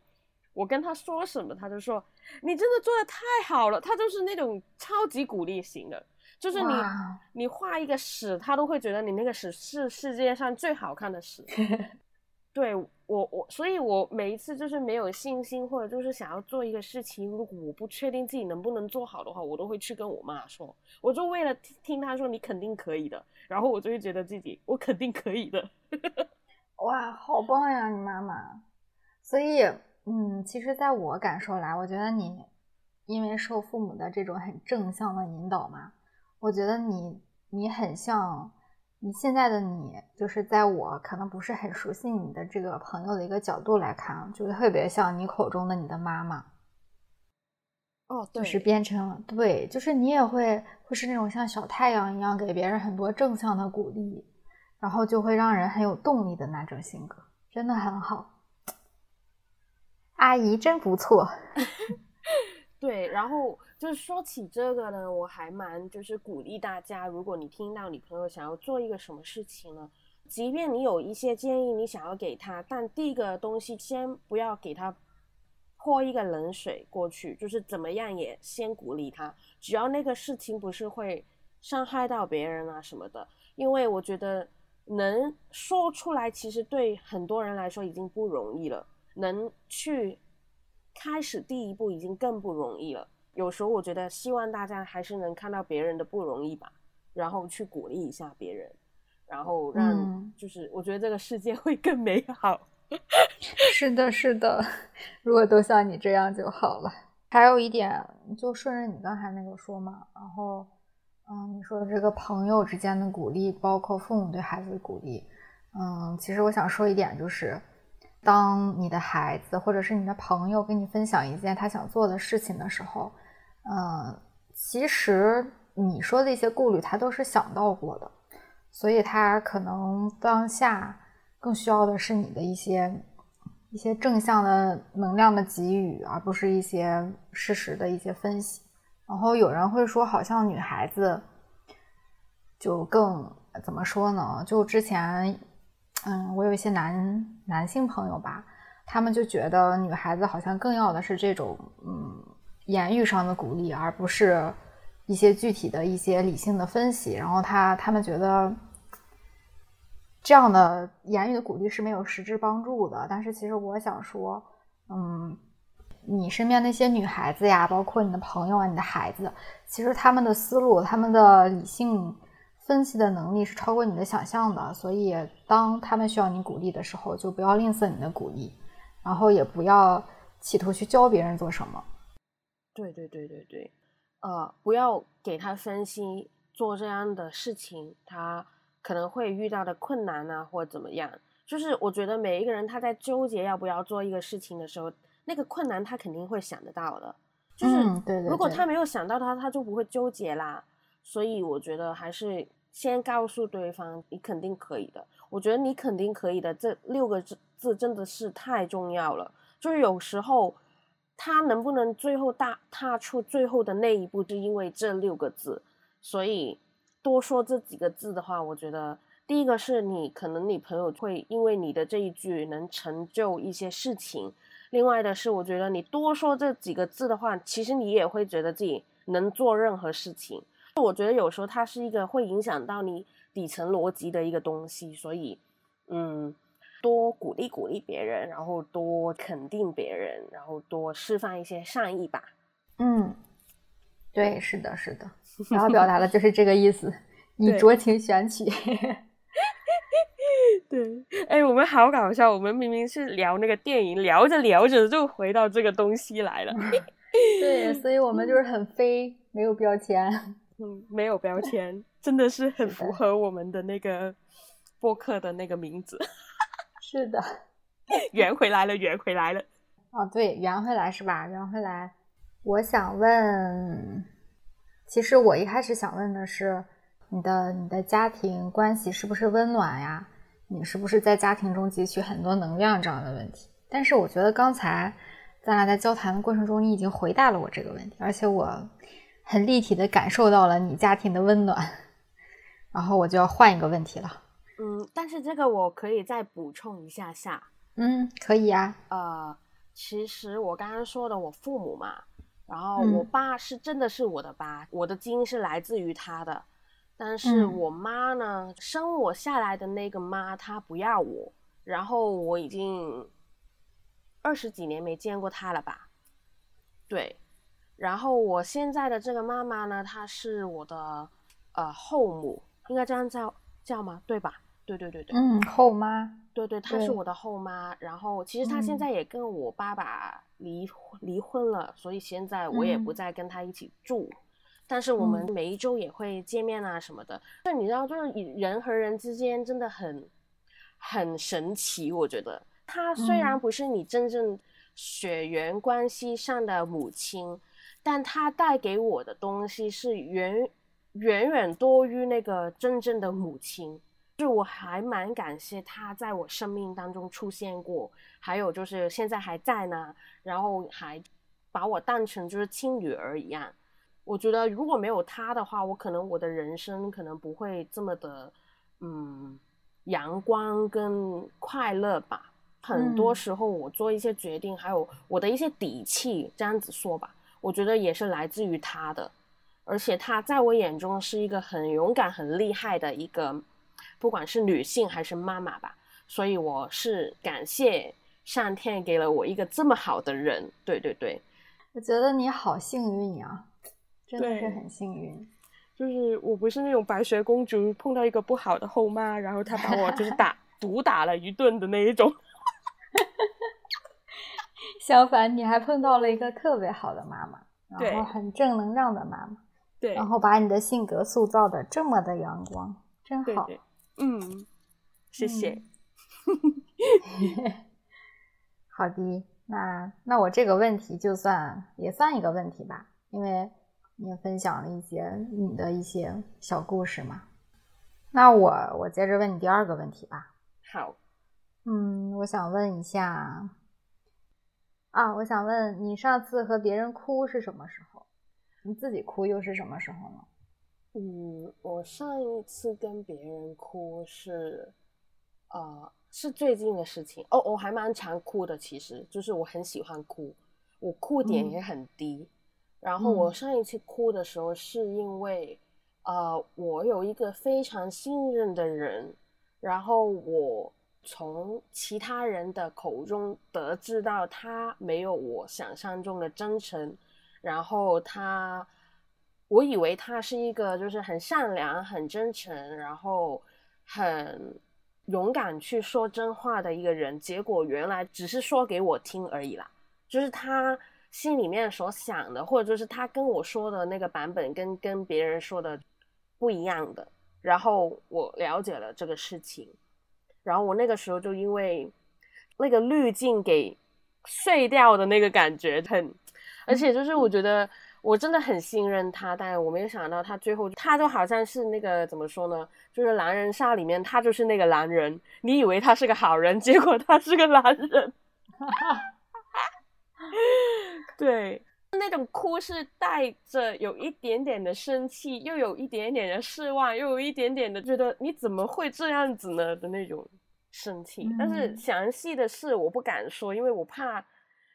我跟她说什么，她就说你真的做的太好了。她就是那种超级鼓励型的，就是你你画一个屎，他都会觉得你那个屎是世界上最好看的屎。对我我，所以我每一次就是没有信心，或者就是想要做一个事情，如果我不确定自己能不能做好的话，我都会去跟我妈说。我就为了听听她说你肯定可以的，然后我就会觉得自己我肯定可以的。哇，好棒呀，你妈妈！所以，嗯，其实，在我感受来，我觉得你因为受父母的这种很正向的引导嘛，我觉得你你很像你现在的你，就是在我可能不是很熟悉你的这个朋友的一个角度来看，就特别像你口中的你的妈妈。哦，对，就是变成了对，就是你也会会是那种像小太阳一样给别人很多正向的鼓励，然后就会让人很有动力的那种性格，真的很好。阿姨真不错，对，然后就是说起这个呢，我还蛮就是鼓励大家，如果你听到你朋友想要做一个什么事情呢，即便你有一些建议你想要给他，但第一个东西先不要给他泼一个冷水过去，就是怎么样也先鼓励他，只要那个事情不是会伤害到别人啊什么的，因为我觉得能说出来，其实对很多人来说已经不容易了，能去开始第一步已经更不容易了。有时候我觉得，希望大家还是能看到别人的不容易吧，然后去鼓励一下别人，然后让、嗯就是我觉得这个世界会更美好。是的，是的，如果都像你这样就好了。还有一点，就顺着你刚才那个说嘛，然后，嗯，你说的这个朋友之间的鼓励，包括父母对孩子的鼓励，嗯，其实我想说一点，就是当你的孩子或者是你的朋友跟你分享一件他想做的事情的时候，嗯，其实你说的一些顾虑，他都是想到过的，所以他可能当下。更需要的是你的一些一些正向的能量的给予，而不是一些事实的一些分析。然后有人会说，好像女孩子就更怎么说呢？就之前，嗯，我有一些男男性朋友吧，他们就觉得女孩子好像更要的是这种嗯言语上的鼓励，而不是一些具体的一些理性的分析。然后他他们觉得。这样的言语的鼓励是没有实质帮助的，但是其实我想说，嗯，你身边那些女孩子呀，包括你的朋友啊，你的孩子，其实他们的思路、他们的理性分析的能力是超过你的想象的，所以当他们需要你鼓励的时候，就不要吝啬你的鼓励，然后也不要企图去教别人做什么。对对对对对，呃，不要给他分析做这样的事情，他。可能会遇到的困难啊，或者怎么样，就是我觉得每一个人他在纠结要不要做一个事情的时候，那个困难他肯定会想得到的。就是对对如果他没有想到他，他就不会纠结啦。所以我觉得还是先告诉对方你肯定可以的。我觉得你肯定可以的这六个字字真的是太重要了。就是有时候他能不能最后大踏出最后的那一步，就因为这六个字。所以多说这几个字的话，我觉得第一个是你可能你朋友会因为你的这一句能成就一些事情。另外的是，我觉得你多说这几个字的话，其实你也会觉得自己能做任何事情。我觉得有时候它是一个会影响到你底层逻辑的一个东西，所以，嗯，多鼓励鼓励别人，然后多肯定别人，然后多释放一些善意吧。嗯，对，是的，是的，然后表达的就是这个意思，你酌情选取。对，哎，我们好搞笑，我们明明是聊那个电影，聊着聊着就回到这个东西来了。对，所以我们就是很飞，没有标签。嗯，没有标签，真的是很符合我们的那个播客的那个名字。是的，圆回来了，圆回来了。哦，对，圆回来是吧？圆回来。我想问，其实我一开始想问的是，你的你的家庭关系是不是温暖呀？你是不是在家庭中汲取很多能量这样的问题？但是我觉得刚才咱俩在交谈的过程中，你已经回答了我这个问题，而且我很立体的感受到了你家庭的温暖。然后我就要换一个问题了。嗯，但是这个我可以再补充一下下。嗯，可以啊。呃，其实我刚刚说的我父母嘛，然后我爸是真的是我的爸，我的基因是来自于他的。但是我妈呢，生我下来的那个妈，她不要我，然后我已经二十几年没见过她了吧？对，然后我现在的这个妈妈呢，她是我的呃后母，应该这样叫叫吗？对吧？对对对对，嗯，后妈，对对，她是我的后妈。然后其实她现在也跟我爸爸离离婚了，所以现在我也不再跟她一起住。但是我们每一周也会见面啊什么的，就你知道，就是人和人之间真的很很神奇。我觉得她虽然不是你真正血缘关系上的母亲，但她带给我的东西是远远远多于那个真正的母亲。就我还蛮感谢他在我生命当中出现过，还有就是现在还在呢，然后还把我当成就是亲女儿一样。我觉得如果没有他的话，我可能我的人生可能不会这么的，嗯，阳光跟快乐吧。很多时候我做一些决定，还有我的一些底气，这样子说吧，我觉得也是来自于他的。而且他在我眼中是一个很勇敢、很厉害的一个，不管是女性还是妈妈吧。所以我是感谢上天给了我一个这么好的人。对对对，我觉得你好幸运呀。真的是很幸运，就是我不是那种白雪公主碰到一个不好的后妈，然后她把我就是打 毒打了一顿的那一种。相反，你还碰到了一个特别好的妈妈，然后很正能量的妈妈，对，然后把你的性格塑造的这么的阳光，真好。嗯，谢谢。好的，那那我这个问题就算也算一个问题吧，因为。你也分享了一些你的一些小故事嘛？那我我接着问你第二个问题吧。好，嗯，我想问一下，啊，我想问你上次和别人哭是什么时候？你自己哭又是什么时候呢？嗯，我上一次跟别人哭是，呃，是最近的事情。哦，我还蛮常哭的，其实就是我很喜欢哭，我哭点也很低。然后我上一次哭的时候，是因为，呃，我有一个非常信任的人，然后我从其他人的口中得知到他没有我想象中的真诚，然后他，我以为他是一个就是很善良、很真诚，然后很勇敢去说真话的一个人，结果原来只是说给我听而已啦，就是他。心里面所想的，或者就是他跟我说的那个版本，跟跟别人说的不一样的。然后我了解了这个事情，然后我那个时候就因为那个滤镜给碎掉的那个感觉很，而且就是我觉得我真的很信任他，但我没有想到他最后他就好像是那个怎么说呢？就是狼人杀里面他就是那个狼人，你以为他是个好人，结果他是个狼人。对，那种哭是带着有一点点的生气，又有一点点的失望，又有一点点的觉得你怎么会这样子呢的那种生气。但是详细的事我不敢说，因为我怕。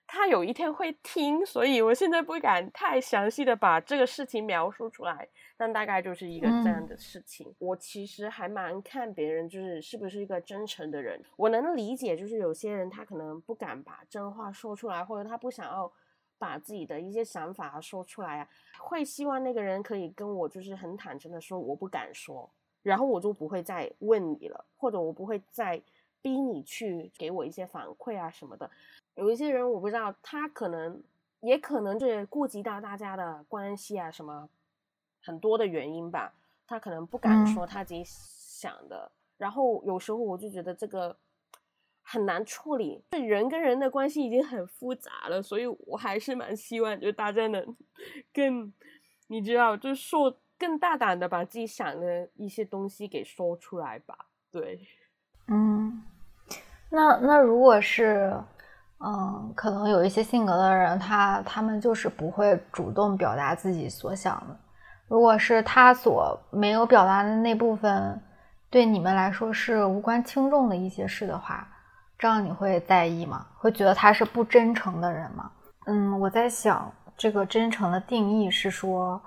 他有一天会听，所以我现在不敢太详细的把这个事情描述出来，但大概就是一个这样的事情。我其实还蛮看别人，就是是不是一个真诚的人。我能理解，就是有些人他可能不敢把真话说出来，或者他不想要把自己的一些想法说出来啊，会希望那个人可以跟我就是很坦诚的说，我不敢说，然后我就不会再问你了，或者我不会再逼你去给我一些反馈啊什么的。有一些人我不知道，他可能也可能是顾及到大家的关系啊，什么很多的原因吧，他可能不敢说他自己想的。然后有时候我就觉得这个很难处理，这人跟人的关系已经很复杂了，所以我还是蛮希望就大家能 更，你知道，就说更大胆的把自己想的一些东西给说出来吧。对，嗯，那那如果是。嗯，可能有一些性格的人，他他们就是不会主动表达自己所想的。如果是他所没有表达的那部分，对你们来说是无关轻重的一些事的话，这样你会在意吗？会觉得他是不真诚的人吗？嗯，我在想，这个真诚的定义是说，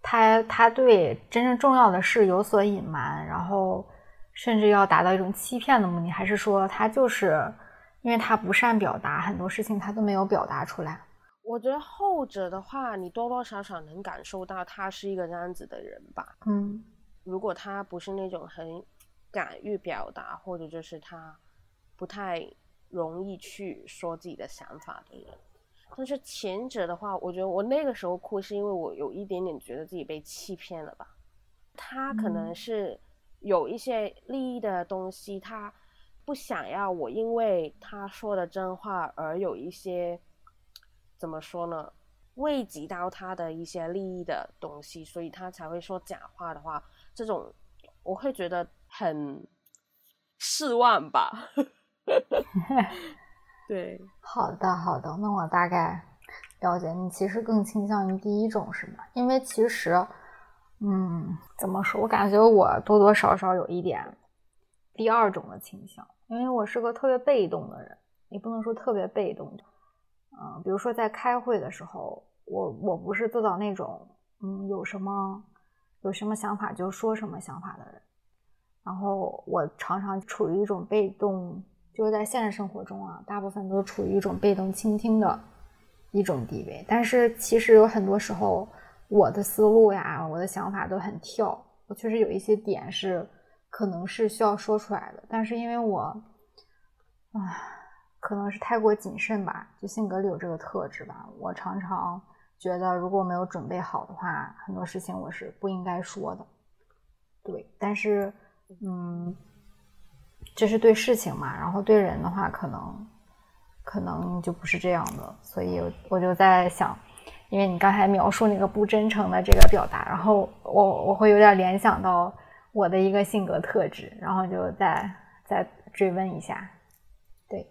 他他对真正重要的事有所隐瞒，然后甚至要达到一种欺骗的目的，还是说他就是？因为他不善表达，很多事情他都没有表达出来。我觉得后者的话，你多多少少能感受到他是一个这样子的人吧。嗯，如果他不是那种很敢于表达，或者就是他不太容易去说自己的想法的人，但是前者的话，我觉得我那个时候哭是因为我有一点点觉得自己被欺骗了吧。他可能是有一些利益的东西，他。不想要我因为他说的真话而有一些怎么说呢？未及到他的一些利益的东西，所以他才会说假话的话，这种我会觉得很失望吧。对，好的好的，那我大概了解你，其实更倾向于第一种是吗？因为其实，嗯，怎么说？我感觉我多多少少有一点第二种的倾向。因为我是个特别被动的人，也不能说特别被动，嗯，比如说在开会的时候，我我不是做到那种，嗯，有什么有什么想法就说什么想法的人，然后我常常处于一种被动，就是在现实生活中啊，大部分都处于一种被动倾听的一种地位，但是其实有很多时候，我的思路呀，我的想法都很跳，我确实有一些点是。可能是需要说出来的，但是因为我，啊，可能是太过谨慎吧，就性格里有这个特质吧。我常常觉得，如果没有准备好的话，很多事情我是不应该说的。对，但是，嗯，这是对事情嘛，然后对人的话，可能，可能就不是这样的。所以我就在想，因为你刚才描述那个不真诚的这个表达，然后我我会有点联想到。我的一个性格特质，然后就再再追问一下，对，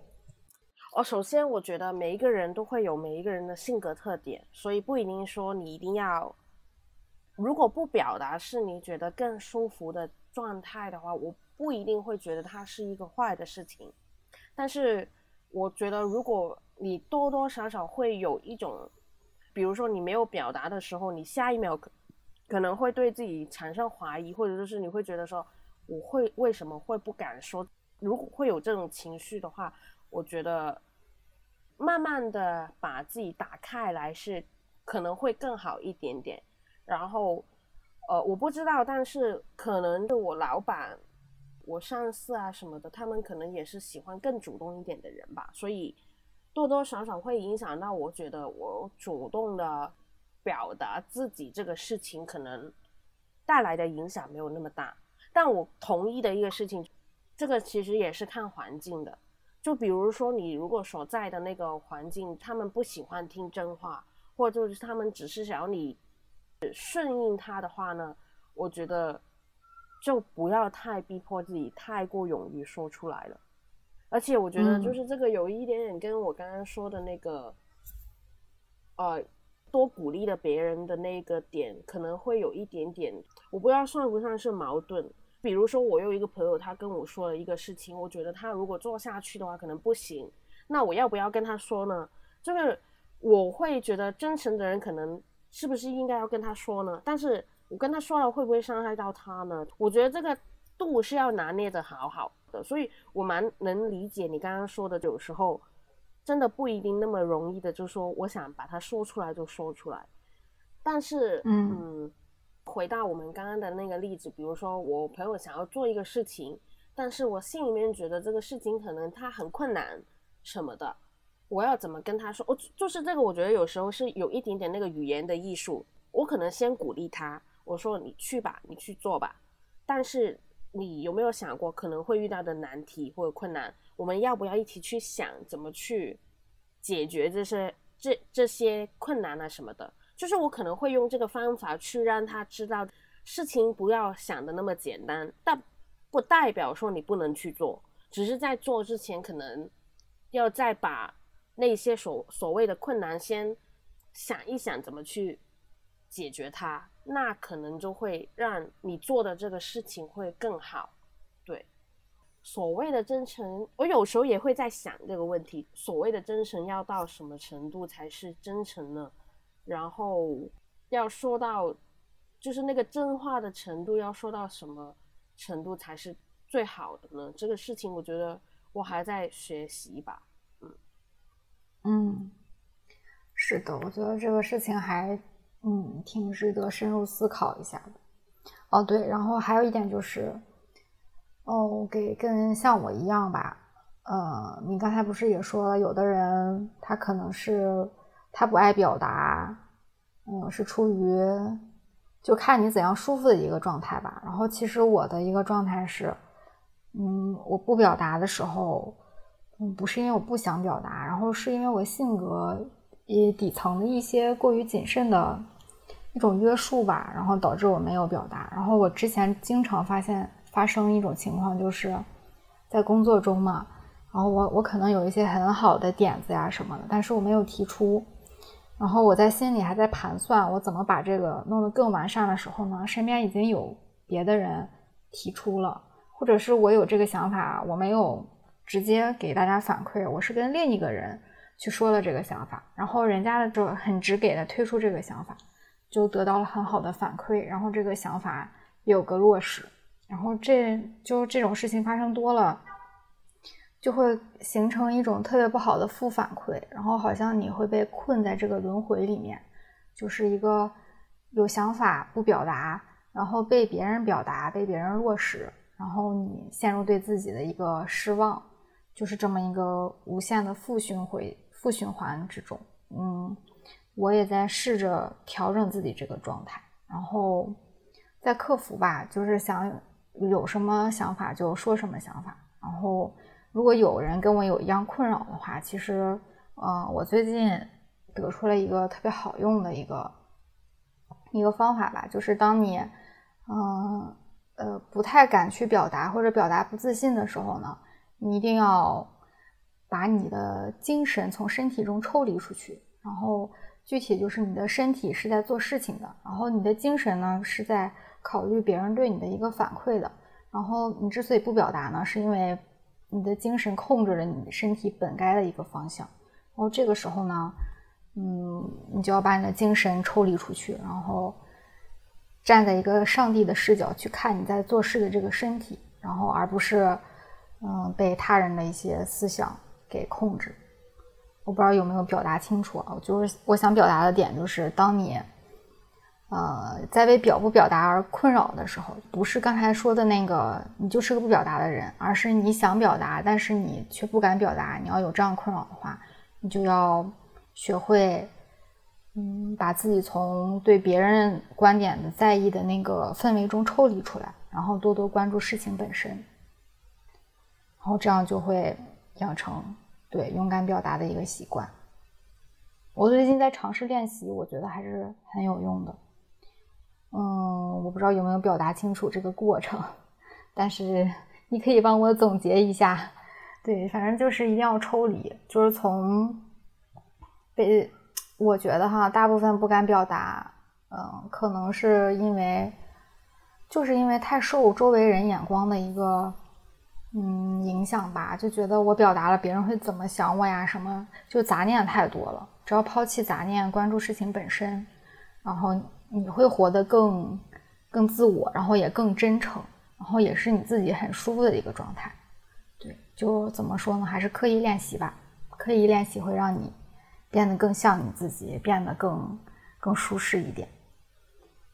哦，首先我觉得每一个人都会有每一个人的性格特点，所以不一定说你一定要，如果不表达是你觉得更舒服的状态的话，我不一定会觉得它是一个坏的事情，但是我觉得如果你多多少少会有一种，比如说你没有表达的时候，你下一秒可。能会对自己产生怀疑，或者就是你会觉得说，我会为什么会不敢说？如果会有这种情绪的话，我觉得慢慢的把自己打开来是可能会更好一点点。然后，呃，我不知道，但是可能对我老板、我上司啊什么的，他们可能也是喜欢更主动一点的人吧，所以多多少少会影响到我觉得我主动的。表达自己这个事情可能带来的影响没有那么大，但我同意的一个事情，这个其实也是看环境的。就比如说你如果所在的那个环境，他们不喜欢听真话，或者就是他们只是想要你顺应他的话呢，我觉得就不要太逼迫自己，太过勇于说出来了。而且我觉得就是这个有一点点跟我刚刚说的那个，呃，多鼓励了别人的那个点，可能会有一点点，我不知道算不算是矛盾。比如说，我有一个朋友，他跟我说了一个事情，我觉得他如果做下去的话，可能不行。那我要不要跟他说呢？这个我会觉得真诚的人，可能是不是应该要跟他说呢？但是我跟他说了，会不会伤害到他呢？我觉得这个度是要拿捏的好好的，所以我蛮能理解你刚刚说的，有时候真的不一定那么容易的，就说我想把它说出来就说出来。但是，嗯。回到我们刚刚的那个例子，比如说我朋友想要做一个事情，但是我心里面觉得这个事情可能他很困难什么的，我要怎么跟他说？我就是这个，我觉得有时候是有一点点那个语言的艺术。我可能先鼓励他，我说你去吧，你去做吧。但是你有没有想过可能会遇到的难题或者困难？我们要不要一起去想怎么去解决这些这这些困难啊什么的？就是我可能会用这个方法去让他知道，事情不要想的那么简单，但不代表说你不能去做，只是在做之前，可能要再把那些所所谓的困难先想一想怎么去解决它，那可能就会让你做的这个事情会更好。对，所谓的真诚，我有时候也会在想这个问题：所谓的真诚要到什么程度才是真诚呢？然后要说到，就是那个真话的程度，要说到什么程度才是最好的呢？这个事情，我觉得我还在学习吧。嗯嗯，是的，我觉得这个事情还嗯挺值得深入思考一下的。哦，对，然后还有一点就是，哦，给跟像我一样吧，呃，你刚才不是也说了，有的人他可能是。他不爱表达，嗯，是出于就看你怎样舒服的一个状态吧。然后其实我的一个状态是，嗯，我不表达的时候，嗯，不是因为我不想表达，然后是因为我性格也底层的一些过于谨慎的一种约束吧，然后导致我没有表达。然后我之前经常发现发生一种情况，就是在工作中嘛，然后我我可能有一些很好的点子呀什么的，但是我没有提出。然后我在心里还在盘算，我怎么把这个弄得更完善的时候呢？身边已经有别的人提出了，或者是我有这个想法，我没有直接给大家反馈，我是跟另一个人去说了这个想法，然后人家的就很直给的推出这个想法，就得到了很好的反馈，然后这个想法有个落实，然后这就这种事情发生多了。就会形成一种特别不好的负反馈，然后好像你会被困在这个轮回里面，就是一个有想法不表达，然后被别人表达，被别人落实，然后你陷入对自己的一个失望，就是这么一个无限的负循回负循环之中。嗯，我也在试着调整自己这个状态，然后在克服吧，就是想有什么想法就说什么想法，然后。如果有人跟我有一样困扰的话，其实，嗯，我最近得出了一个特别好用的一个一个方法吧，就是当你，嗯，呃，不太敢去表达或者表达不自信的时候呢，你一定要把你的精神从身体中抽离出去，然后具体就是你的身体是在做事情的，然后你的精神呢是在考虑别人对你的一个反馈的，然后你之所以不表达呢，是因为。你的精神控制了你身体本该的一个方向，然后这个时候呢，嗯，你就要把你的精神抽离出去，然后站在一个上帝的视角去看你在做事的这个身体，然后而不是嗯被他人的一些思想给控制。我不知道有没有表达清楚啊？我就是我想表达的点就是，当你。呃，在为表不表达而困扰的时候，不是刚才说的那个你就是个不表达的人，而是你想表达，但是你却不敢表达。你要有这样困扰的话，你就要学会，嗯，把自己从对别人观点的在意的那个氛围中抽离出来，然后多多关注事情本身，然后这样就会养成对勇敢表达的一个习惯。我最近在尝试练习，我觉得还是很有用的。嗯，我不知道有没有表达清楚这个过程，但是 你可以帮我总结一下。对，反正就是一定要抽离，就是从被我觉得哈，大部分不敢表达，嗯，可能是因为就是因为太受周围人眼光的一个嗯影响吧，就觉得我表达了别人会怎么想我呀，什么就杂念太多了。只要抛弃杂念，关注事情本身，然后你会活得更更自我，然后也更真诚，然后也是你自己很舒服的一个状态。对，就怎么说呢？还是刻意练习吧，刻意练习会让你变得更像你自己，变得更更舒适一点。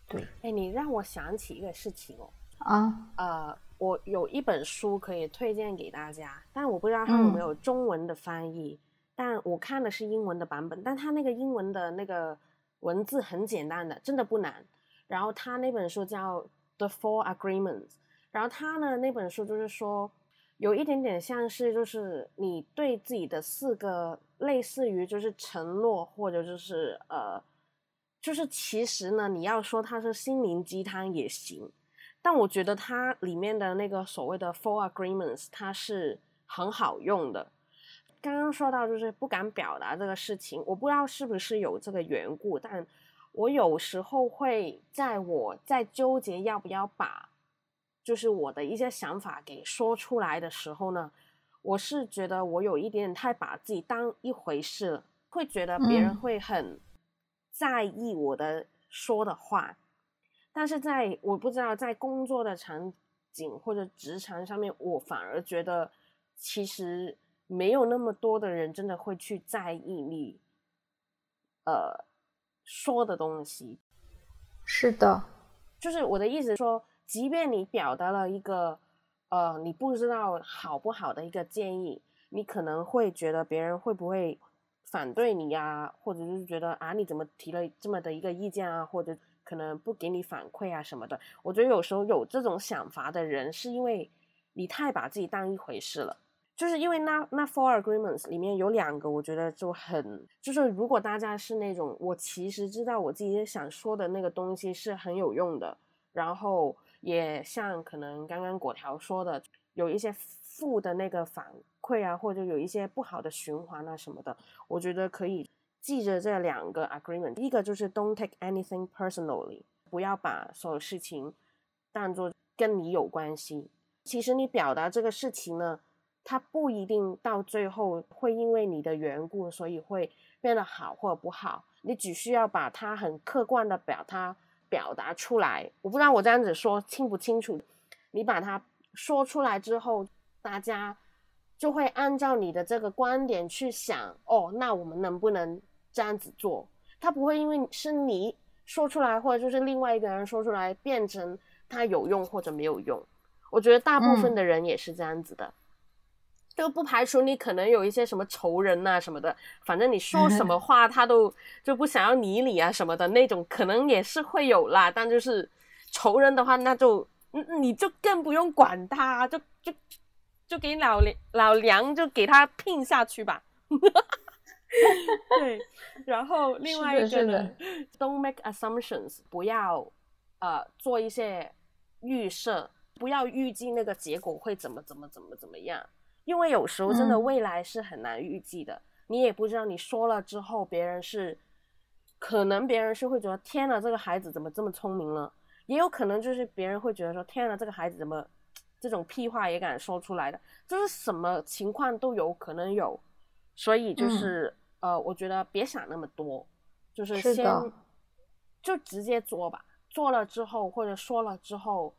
对，哎，你让我想起一个事情哦。啊，呃，我有一本书可以推荐给大家，但我不知道它有没有中文的翻译。但我看的是英文的版本，但它那个英文的那个文字很简单的，真的不难。然后他那本书叫《The Four Agreements》，然后他呢那本书就是说，有一点点像是就是你对自己的四个类似于就是承诺，或者就是呃，就是其实呢你要说它是心灵鸡汤也行，但我觉得它里面的那个所谓的 Four Agreements 它是很好用的。刚刚说到就是不敢表达这个事情，我不知道是不是有这个缘故，但我有时候会在我在纠结要不要把就是我的一些想法给说出来的时候呢，我是觉得我有一点太把自己当一回事了，会觉得别人会很在意我的说的话，但是在我不知道在工作的场景或者职场上面，我反而觉得其实。没有那么多的人真的会去在意你，呃，说的东西。是的，就是我的意思说，即便你表达了一个，呃，你不知道好不好的一个建议，你可能会觉得别人会不会反对你呀，或者就是觉得啊，你怎么提了这么的一个意见啊，或者可能不给你反馈啊什么的。我觉得有时候有这种想法的人，是因为你太把自己当一回事了。就是因为那那 four agreements 里面有两个，我觉得就很就是如果大家是那种我其实知道我自己想说的那个东西是很有用的，然后也像可能刚刚果条说的，有一些负的那个反馈啊，或者有一些不好的循环啊什么的，我觉得可以记着这两个 agreement。一个就是 don't take anything personally，不要把所有事情当做跟你有关系。其实你表达这个事情呢。它不一定到最后会因为你的缘故，所以会变得好或者不好。你只需要把它很客观的表它表达出来。我不知道我这样子说清不清楚。你把它说出来之后，大家就会按照你的这个观点去想。哦，那我们能不能这样子做？他不会因为是你说出来，或者就是另外一个人说出来，变成他有用或者没有用。我觉得大部分的人也是这样子的。就不排除你可能有一些什么仇人呐什么的，反正你说什么话他都就不想要理你啊什么的那种，可能也是会有啦。但就是仇人的话，那就你就更不用管他，就就就给老梁老梁就给他聘下去吧。对，然后 另外一个呢，Don't make assumptions，不要呃做一些预设，不要预计那个结果会怎么怎么怎么怎么样。因为有时候真的未来是很难预计的，你也不知道你说了之后，别人是可能别人是会觉得天呐，这个孩子怎么这么聪明了？也有可能就是别人会觉得说天呐，这个孩子怎么这种屁话也敢说出来的？就是什么情况都有可能有，所以就是呃，我觉得别想那么多，就是先就直接做吧，做了之后或者说了之后。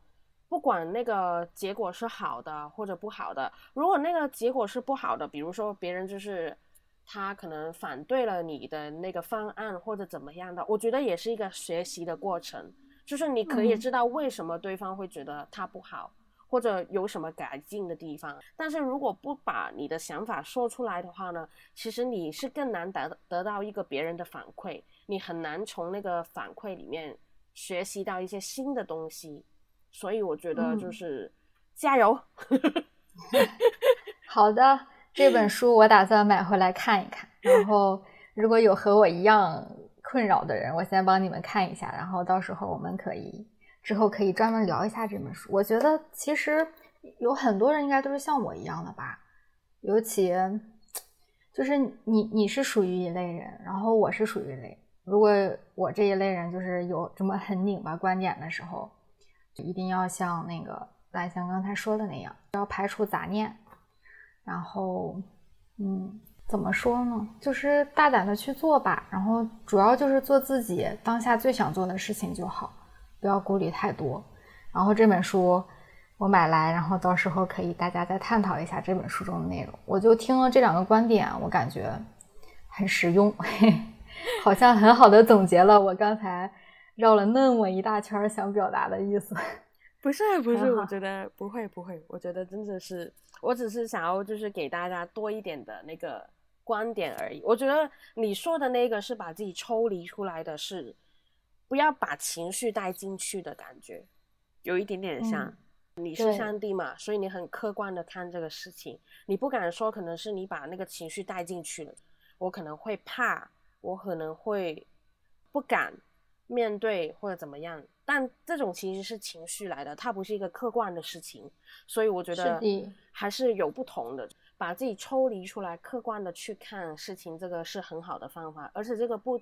不管那个结果是好的或者不好的，如果那个结果是不好的，比如说别人就是他可能反对了你的那个方案或者怎么样的，我觉得也是一个学习的过程，就是你可以知道为什么对方会觉得他不好，或者有什么改进的地方。但是如果不把你的想法说出来的话呢，其实你是更难得得到一个别人的反馈，你很难从那个反馈里面学习到一些新的东西。所以我觉得就是加油。好的，这本书我打算买回来看一看，然后如果有和我一样困扰的人，我先帮你们看一下，然后到时候我们可以之后可以专门聊一下这本书。我觉得其实有很多人应该都是像我一样的吧，尤其就是你你是属于一类人，然后我是属于一类。如果我这一类人就是有这么很拧巴观点的时候，就一定要像那个蓝翔刚才说的那样，要排除杂念，然后，嗯，怎么说呢？就是大胆的去做吧，然后主要就是做自己当下最想做的事情就好，不要顾虑太多。然后这本书我买来，然后到时候可以大家再探讨一下这本书中的内容。我就听了这两个观点，我感觉很实用。好像很好的总结了我刚才绕了那么一大圈想表达的意思。不是不是，我觉得不会不会，我觉得真的是，我只是想要就是给大家多一点的那个观点而已。我觉得你说的那个是把自己抽离出来的是，不要把情绪带进去的感觉，有一点点像你是上帝嘛，所以你很客观的看这个事情，你不敢说可能是你把那个情绪带进去了，我可能会怕。我可能会不敢面对或者怎么样，但这种其实是情绪来的，它不是一个客观的事情，所以我觉得还是有不同的，把自己抽离出来，客观的去看事情，这个是很好的方法，而且这个不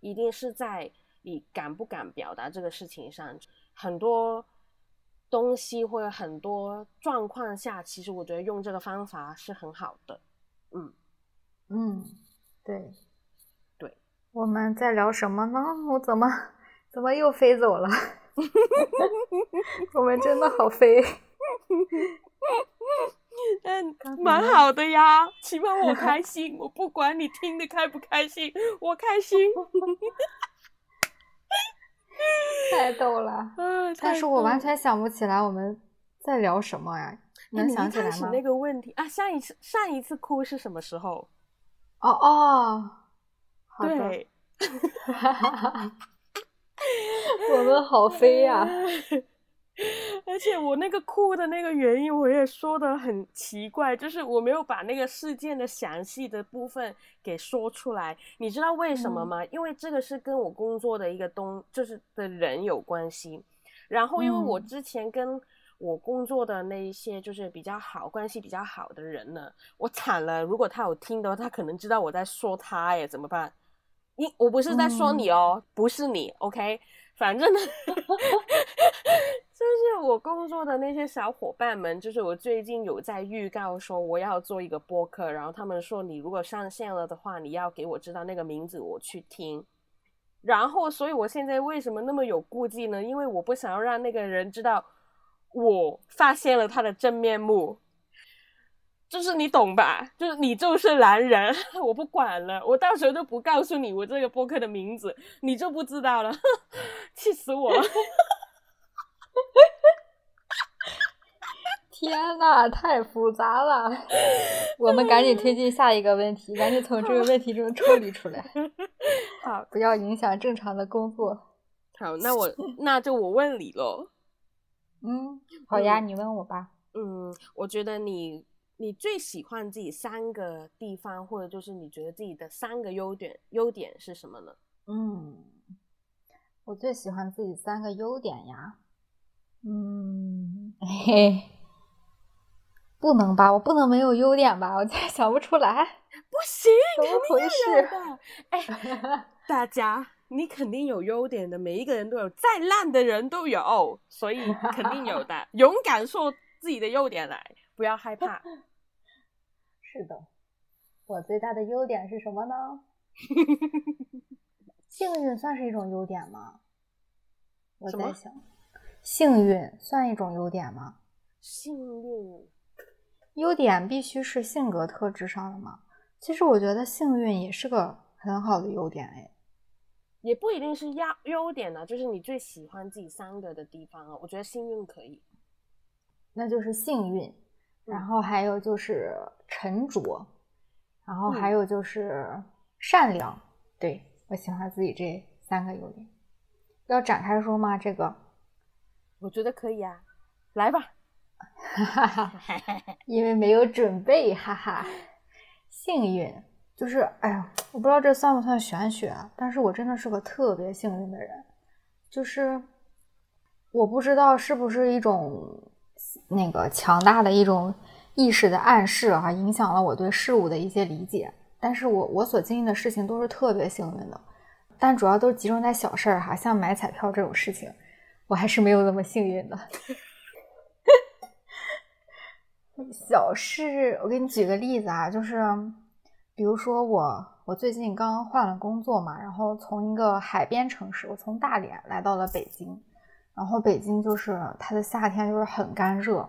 一定是在你敢不敢表达这个事情上，很多东西或者很多状况下，其实我觉得用这个方法是很好的，嗯嗯，对对。我们在聊什么呢？我怎么怎么又飞走了？我们真的好飞，但蛮好的呀，起码我 开心。我不管你听的开不开心，我开心。太逗了！但是我完全想不起来我们在聊什么呀？能想起来吗？那个问题啊，上一次上一次哭是什么时候？哦哦。对，我们好飞呀！而且我那个哭的那个原因，我也说的很奇怪，就是我没有把那个事件的详细的部分给说出来。你知道为什么吗？因为这个是跟我工作的一个东，就是的人有关系。然后，因为我之前跟我工作的那一些就是比较好关系比较好的人呢，我惨了。如果他有听的话，他可能知道我在说他哎，怎么办？你我不是在说你哦，不是你，OK？反正呢，就是我工作的那些小伙伴们，就是我最近有在预告说我要做一个播客，然后他们说你如果上线了的话，你要给我知道那个名字，我去听。然后，所以我现在为什么那么有顾忌呢？因为我不想要让那个人知道我发现了他的真面目。就是你懂吧？就是你就是男人，我不管了，我到时候就不告诉你我这个播客的名字，你就不知道了，气死我了！天呐，太复杂了，我们赶紧推进下一个问题，赶紧从这个问题中抽离出来，好，不要影响正常的工作。好，那我 那就我问你喽。嗯，好呀，你问我吧。嗯，我觉得你。你最喜欢自己三个地方，或者就是你觉得自己的三个优点，优点是什么呢？嗯，我最喜欢自己三个优点呀。嗯，嘿，不能吧？我不能没有优点吧？我想不出来。不行，怎么回事？哎，大家，你肯定有优点的，每一个人都有，再烂的人都有，所以肯定有的。勇敢说自己的优点来，不要害怕。是的，我最大的优点是什么呢？幸运算是一种优点吗？我在想，幸运算一种优点吗？幸运，优点必须是性格特质上的吗？其实我觉得幸运也是个很好的优点哎，也不一定是优优点呢，就是你最喜欢自己三个的地方啊。我觉得幸运可以，那就是幸运。然后还有就是沉着，然后还有就是善良。对我喜欢自己这三个优点，要展开说吗？这个我觉得可以啊，来吧。哈哈哈因为没有准备，哈哈。幸运就是哎呀，我不知道这算不算玄学，但是我真的是个特别幸运的人，就是我不知道是不是一种那个强大的一种意识的暗示啊，影响了我对事物的一些理解。但是我我所经历的事情都是特别幸运的，但主要都集中在小事儿哈，像买彩票这种事情，我还是没有那么幸运的。小事，我给你举个例子啊，就是。比如说我，我最近刚换了工作嘛，然后从一个海边城市，我从大连来到了北京，然后北京就是它的夏天就是很干热，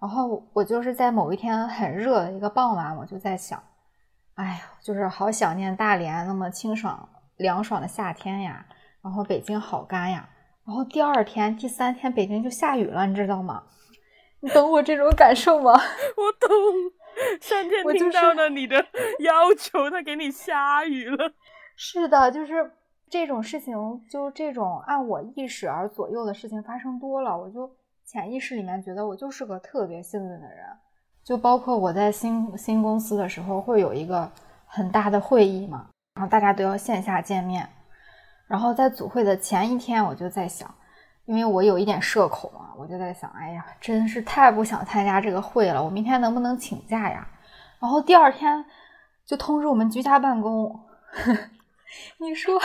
然后我就是在某一天很热的一个傍晚，我就在想，哎呀，就是好想念大连那么清爽凉爽的夏天呀，然后北京好干呀，然后第二天、第三天北京就下雨了，你知道吗？你懂我这种感受吗？我懂。上天听到了你的 要求，他给你下雨了。是的，就是这种事情，就这种按我意识而左右的事情发生多了，我就潜意识里面觉得我就是个特别幸运的人。就包括我在新新公司的时候，会有一个很大的会议嘛，然后大家都要线下见面，然后在组会的前一天，我就在想。因为我有一点社恐啊，我就在想，哎呀，真是太不想参加这个会了。我明天能不能请假呀？然后第二天就通知我们居家办公。你说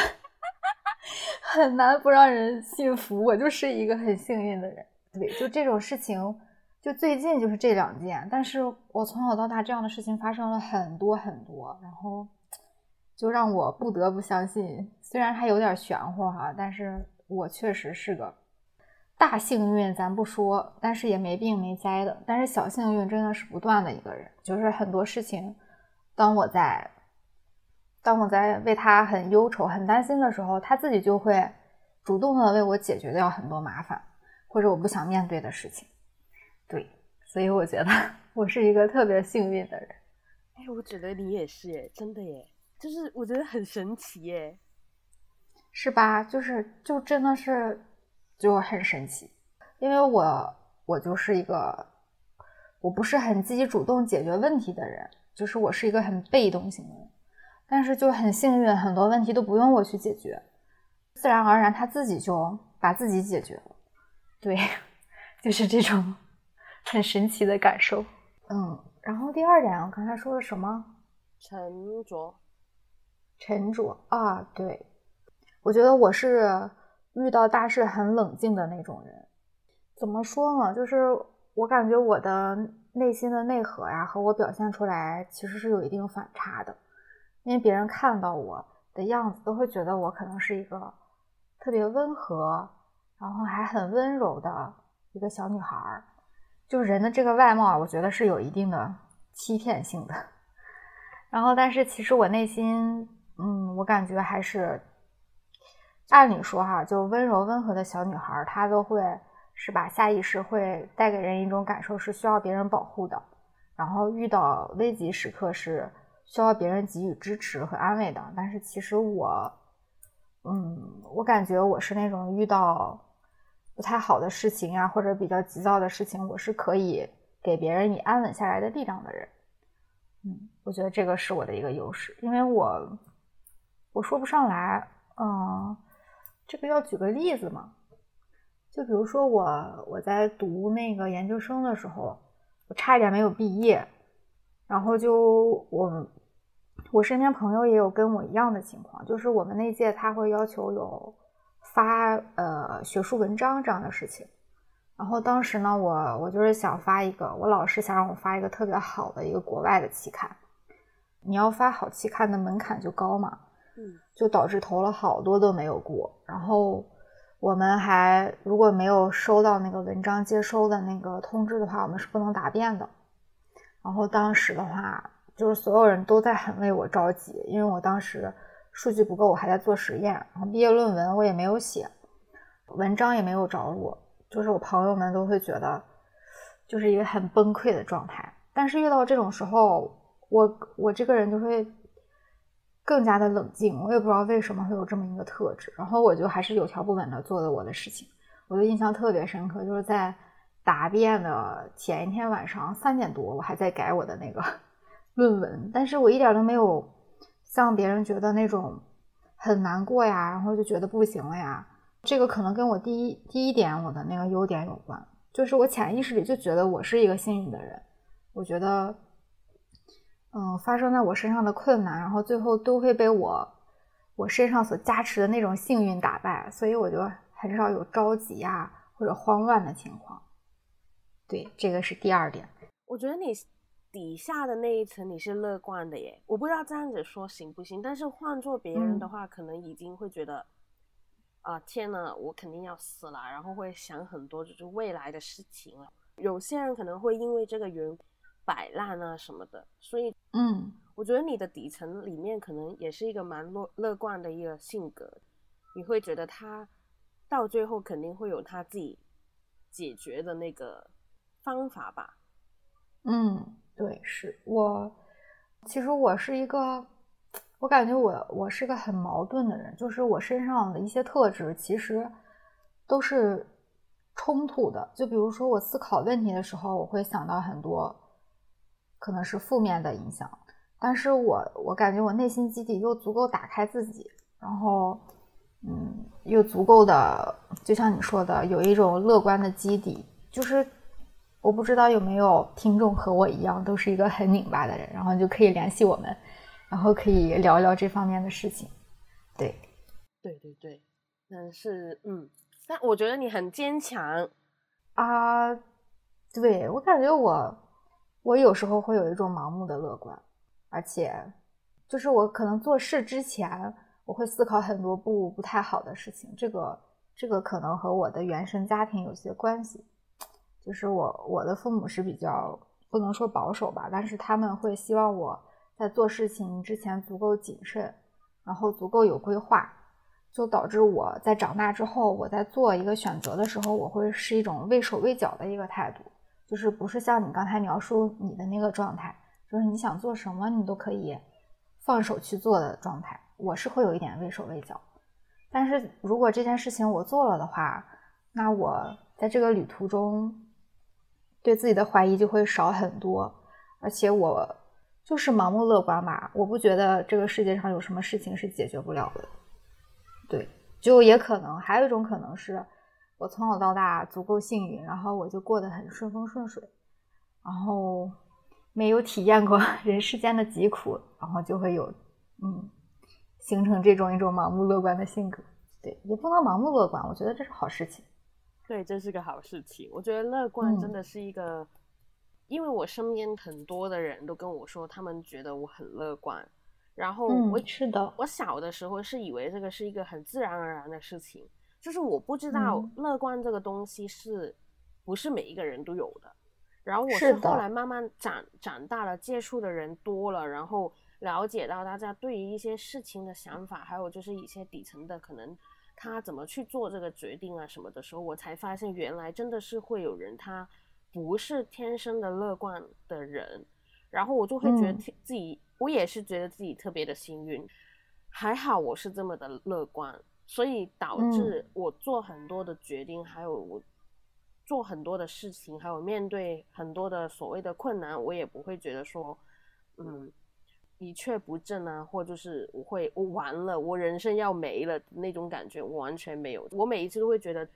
很难不让人信服，我就是一个很幸运的人。对，就这种事情，就最近就是这两件，但是我从小到大这样的事情发生了很多很多，然后就让我不得不相信，虽然它有点玄乎哈，但是我确实是个。大幸运咱不说，但是也没病没灾的。但是小幸运真的是不断的一个人，就是很多事情，当我在，当我在为他很忧愁、很担心的时候，他自己就会主动的为我解决掉很多麻烦，或者我不想面对的事情。对，所以我觉得 我是一个特别幸运的人。哎，我觉得你也是，哎，真的耶，就是我觉得很神奇，耶，是吧？就是就真的是。就很神奇，因为我我就是一个我不是很积极主动解决问题的人，就是我是一个很被动型的人，但是就很幸运，很多问题都不用我去解决，自然而然他自己就把自己解决了。对，就是这种很神奇的感受。嗯，然后第二点，我刚才说的什么？沉着，沉着啊，对，我觉得我是。遇到大事很冷静的那种人，怎么说呢？就是我感觉我的内心的内核呀，和我表现出来其实是有一定反差的。因为别人看到我的样子，都会觉得我可能是一个特别温和，然后还很温柔的一个小女孩儿。就是人的这个外貌，我觉得是有一定的欺骗性的。然后，但是其实我内心，嗯，我感觉还是。按理说哈，就温柔温和的小女孩，她都会是吧？下意识会带给人一种感受，是需要别人保护的。然后遇到危急时刻是需要别人给予支持和安慰的。但是其实我，嗯，我感觉我是那种遇到不太好的事情呀，或者比较急躁的事情，我是可以给别人以安稳下来的力量的人。嗯，我觉得这个是我的一个优势，因为我我说不上来，嗯。这个要举个例子嘛？就比如说我我在读那个研究生的时候，我差一点没有毕业，然后就我我身边朋友也有跟我一样的情况，就是我们那届他会要求有发呃学术文章这样的事情，然后当时呢，我我就是想发一个，我老师想让我发一个特别好的一个国外的期刊，你要发好期刊的门槛就高嘛。嗯，就导致投了好多都没有过。然后我们还如果没有收到那个文章接收的那个通知的话，我们是不能答辩的。然后当时的话，就是所有人都在很为我着急，因为我当时数据不够，我还在做实验，然后毕业论文我也没有写，文章也没有着落，就是我朋友们都会觉得就是一个很崩溃的状态。但是遇到这种时候，我我这个人就会。更加的冷静，我也不知道为什么会有这么一个特质，然后我就还是有条不紊的做了我的事情。我就印象特别深刻，就是在答辩的前一天晚上三点多，我还在改我的那个 论文，但是我一点都没有像别人觉得那种很难过呀，然后就觉得不行了呀。这个可能跟我第一第一点我的那个优点有关，就是我潜意识里就觉得我是一个幸运的人。我觉得，嗯，发生在我身上的困难，然后最后都会被我我身上所加持的那种幸运打败，所以我就很少有着急呀或者慌乱的情况。对，这个是第二点。我觉得你底下的那一层你是乐观的耶，我不知道这样子说行不行，但是换做别人的话，可能已经会觉得。啊天呐，我肯定要死了，然后会想很多就是未来的事情了。有些人可能会因为这个缘摆烂啊什么的，所以嗯，我觉得你的底层里面可能也是一个蛮乐乐观的一个性格。你会觉得他到最后肯定会有他自己解决的那个方法吧？嗯，对，是我其实我是一个。我感觉我我是个很矛盾的人，就是我身上的一些特质其实都是冲突的。就比如说我思考问题的时候，我会想到很多可能是负面的影响，但是我我感觉我内心基底又足够打开自己，然后嗯，又足够的，就像你说的，有一种乐观的基底。就是我不知道有没有听众和我一样，都是一个很拧巴的人，然后就可以联系我们。然后可以聊聊这方面的事情，对，对对对，但是嗯，但我觉得你很坚强啊，对我感觉我我有时候会有一种盲目的乐观，而且就是我可能做事之前我会思考很多不不太好的事情，这个这个可能和我的原生家庭有些关系，就是我我的父母是比较不能说保守吧，但是他们会希望我。在做事情之前足够谨慎，然后足够有规划，就导致我在长大之后，我在做一个选择的时候，我会是一种畏手畏脚的一个态度，就是不是像你刚才描述你的那个状态，就是你想做什么你都可以放手去做的状态。我是会有一点畏手畏脚，但是如果这件事情我做了的话，那我在这个旅途中对自己的怀疑就会少很多，而且我。就是盲目乐观吧，我不觉得这个世界上有什么事情是解决不了的。对，就也可能还有一种可能是，我从小到大足够幸运，然后我就过得很顺风顺水，然后没有体验过 人世间的疾苦，然后就会有嗯形成这种一种盲目乐观的性格。对，也不能盲目乐观，我觉得这是好事情。对，这是个好事情。我觉得乐观真的是一个。因为我身边很多的人都跟我说，他们觉得我很乐观，然后我是的，我小的时候是以为这个是一个很自然而然的事情，就是我不知道乐观这个东西是不是每一个人都有的。然后我是后来慢慢长长大了，接触的人多了，然后了解到大家对于一些事情的想法，还有就是一些底层的可能他怎么去做这个决定啊什么的时候，我才发现原来真的是会有人他。不是天生的乐观的人，然后我就会觉得自己，我也是觉得自己特别的幸运，还好我是这么的乐观，所以导致我做很多的决定，还有我做很多的事情，还有面对很多的所谓的困难，我也不会觉得说，嗯，一蹶不振啊，或就是我会我完了，我人生要没了那种感觉，我完全没有，我每一次都会觉得。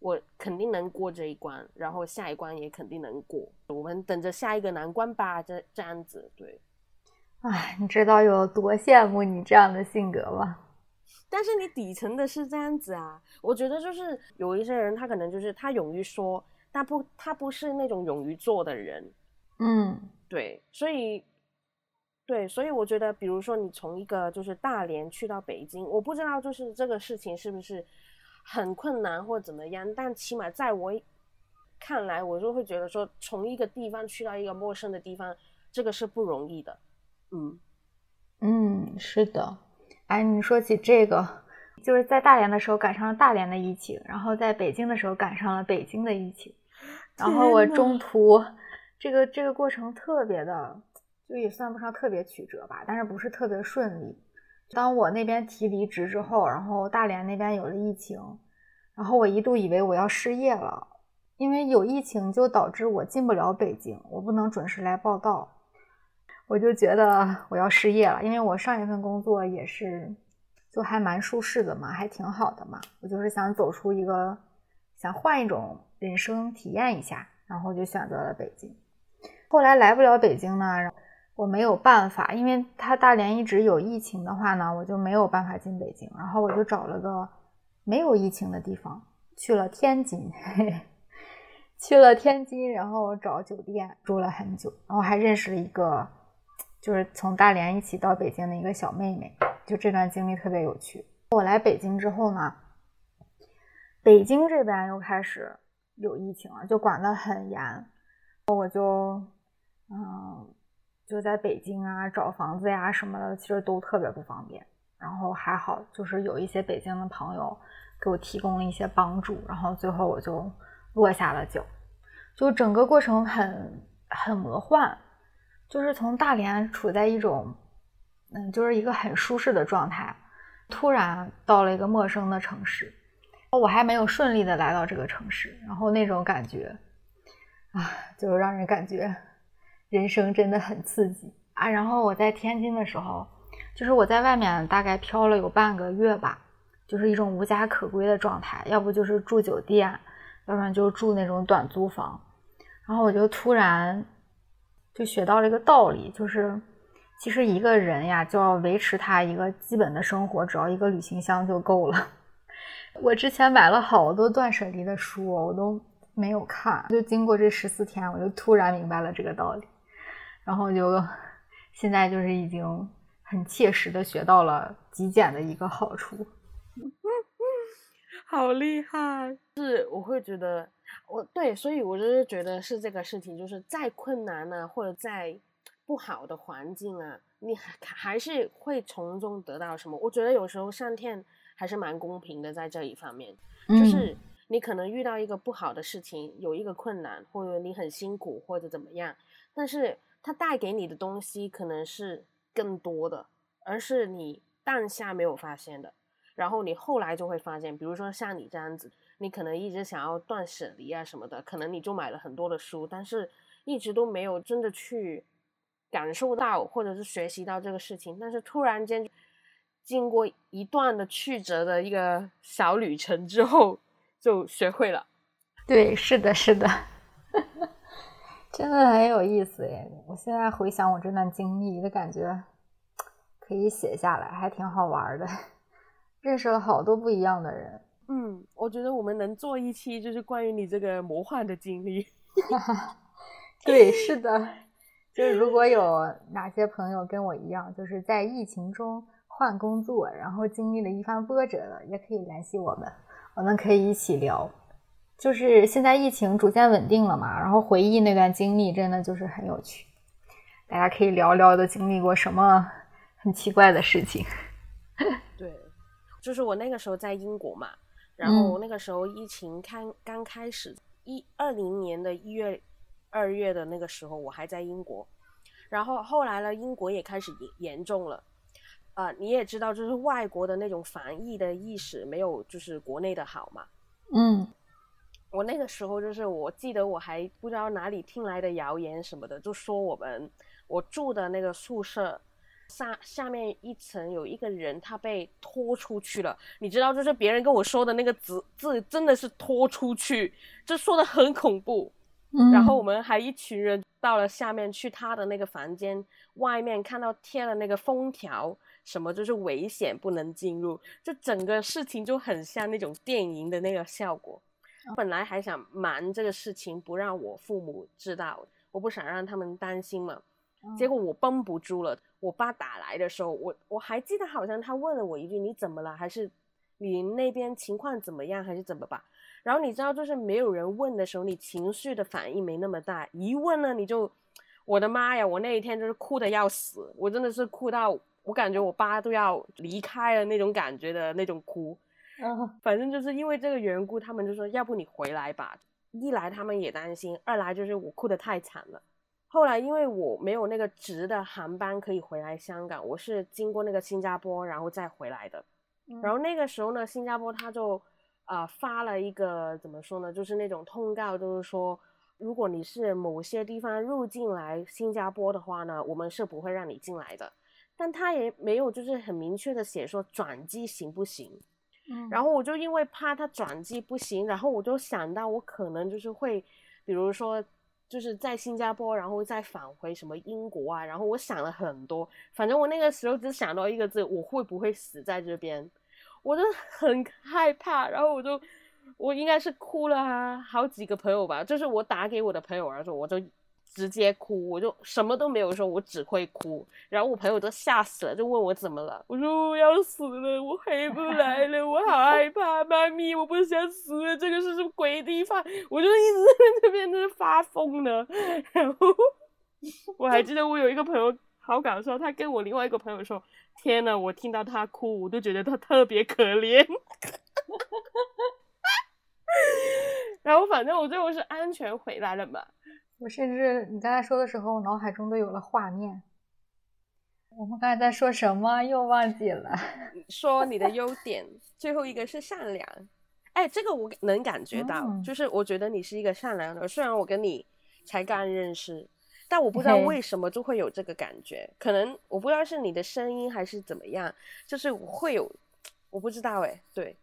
我肯定能过这一关，然后下一关也肯定能过。我们等着下一个难关吧，这这样子。对，哎，你知道有多羡慕你这样的性格吗？但是你底层的是这样子啊。我觉得就是有一些人，他可能就是他勇于说，但不，他不是那种勇于做的人。嗯，对，所以，对，所以我觉得，比如说你从一个就是大连去到北京，我不知道就是这个事情是不是。很困难或怎么样，但起码在我看来，我就会觉得说，从一个地方去到一个陌生的地方，这个是不容易的。嗯嗯，是的。哎，你说起这个，就是在大连的时候赶上了大连的疫情，然后在北京的时候赶上了北京的疫情，然后我中途这个这个过程特别的，就也算不上特别曲折吧，但是不是特别顺利。当我那边提离职之后，然后大连那边有了疫情，然后我一度以为我要失业了，因为有疫情就导致我进不了北京，我不能准时来报道。我就觉得我要失业了，因为我上一份工作也是就还蛮舒适的嘛，还挺好的嘛。我就是想走出一个，想换一种人生体验一下，然后就选择了北京。后来来不了北京呢，我没有办法，因为他大连一直有疫情的话呢，我就没有办法进北京。然后我就找了个没有疫情的地方，去了天津。去了天津，然后找酒店住了很久，然后还认识了一个，就是从大连一起到北京的一个小妹妹，就这段经历特别有趣。我来北京之后呢，北京这边又开始有疫情了，就管得很严，我就嗯就在北京啊找房子呀什么的，其实都特别不方便。然后还好，就是有一些北京的朋友给我提供了一些帮助，然后最后我就。落下了脚，就整个过程很很魔幻，就是从大连处在一种，嗯，就是一个很舒适的状态，突然到了一个陌生的城市，我还没有顺利的来到这个城市，然后那种感觉，啊，就让人感觉人生真的很刺激啊。然后我在天津的时候，就是我在外面大概漂了有半个月吧，就是一种无家可归的状态，要不就是住酒店。要不然就住那种短租房，然后我就突然就学到了一个道理，就是其实一个人呀，就要维持他一个基本的生活，只要一个旅行箱就够了。我之前买了好多断舍离的书，我都没有看，就经过这十四天，我就突然明白了这个道理，然后就现在就是已经很切实的学到了极简的一个好处。好厉害！是我会觉得，我对，所以我就是觉得是这个事情，就是再困难呢，或者再不好的环境啊，你还还是会从中得到什么？我觉得有时候上天还是蛮公平的，在这一方面，就是你可能遇到一个不好的事情，有一个困难，或者你很辛苦，或者怎么样，但是它带给你的东西可能是更多的，而是你当下没有发现的。然后你后来就会发现，比如说像你这样子，你可能一直想要断舍离啊什么的，可能你就买了很多的书，但是一直都没有真的去感受到或者是学习到这个事情。但是突然间，经过一段的曲折的一个小旅程之后，就学会了。对，是的，是的，真的很有意思耶！我现在回想我这段经历的感觉，可以写下来，还挺好玩的。认识了好多不一样的人，嗯，我觉得我们能做一期就是关于你这个魔幻的经历。对，是的，就是如果有哪些朋友跟我一样，就是在疫情中换工作，然后经历了一番波折的，也可以联系我们，我们可以一起聊。就是现在疫情逐渐稳定了嘛，然后回忆那段经历，真的就是很有趣，大家可以聊聊都经历过什么很奇怪的事情。对。就是我那个时候在英国嘛，然后那个时候疫情刚刚开始，一二零年的一月、二月的那个时候，我还在英国，然后后来呢，英国也开始严严重了，啊，你也知道，就是外国的那种防疫的意识没有就是国内的好嘛，嗯，我那个时候就是我记得我还不知道哪里听来的谣言什么的，就说我们我住的那个宿舍。下下面一层有一个人，他被拖出去了。你知道，就是别人跟我说的那个字字，真的是拖出去，这说的很恐怖。然后我们还一群人到了下面去他的那个房间外面，看到贴了那个封条，什么就是危险，不能进入。这整个事情就很像那种电影的那个效果。本来还想瞒这个事情，不让我父母知道，我不想让他们担心嘛。结果我绷不住了，我爸打来的时候，我我还记得好像他问了我一句：“你怎么了？还是你那边情况怎么样？还是怎么吧？”然后你知道，就是没有人问的时候，你情绪的反应没那么大；一问呢，你就，我的妈呀！我那一天就是哭的要死，我真的是哭到我感觉我爸都要离开了那种感觉的那种哭。嗯，反正就是因为这个缘故，他们就说：“要不你回来吧。”一来他们也担心，二来就是我哭的太惨了。后来，因为我没有那个直的航班可以回来香港，我是经过那个新加坡，然后再回来的。然后那个时候呢，新加坡他就啊发了一个怎么说呢，就是那种通告，就是说如果你是某些地方入境来新加坡的话呢，我们是不会让你进来的。但他也没有就是很明确的写说转机行不行。嗯，然后我就因为怕他转机不行，然后我就想到我可能就是会，比如说就是在新加坡，然后再返回什么英国啊，然后我想了很多，反正我那个时候只想到一个字，我会不会死在这边？我就很害怕，然后我就我应该是哭了好几个朋友吧，就是我打给我的朋友然后，我就。直接哭，我就什么都没有说，我只会哭。然后我朋友都吓死了，就问我怎么了。我说我要死了，我回不来了，我好害怕，妈咪，我不想死，这个是什么鬼地方？我就一直 在那边是发疯呢。然后我还记得我有一个朋友好搞笑，他跟我另外一个朋友说：“天呐，我听到他哭，我都觉得他特别可怜。”然后反正我最后是安全回来了嘛。我甚至你刚才说的时候，我脑海中都有了画面。我们刚才在说什么？又忘记了。说你的优点，最后一个是善良。哎，这个我能感觉到，就是我觉得你是一个善良的。虽然我跟你才刚认识，但我不知道为什么就会有这个感觉。可能我不知道是你的声音还是怎么样，就是会有，我不知道哎。对，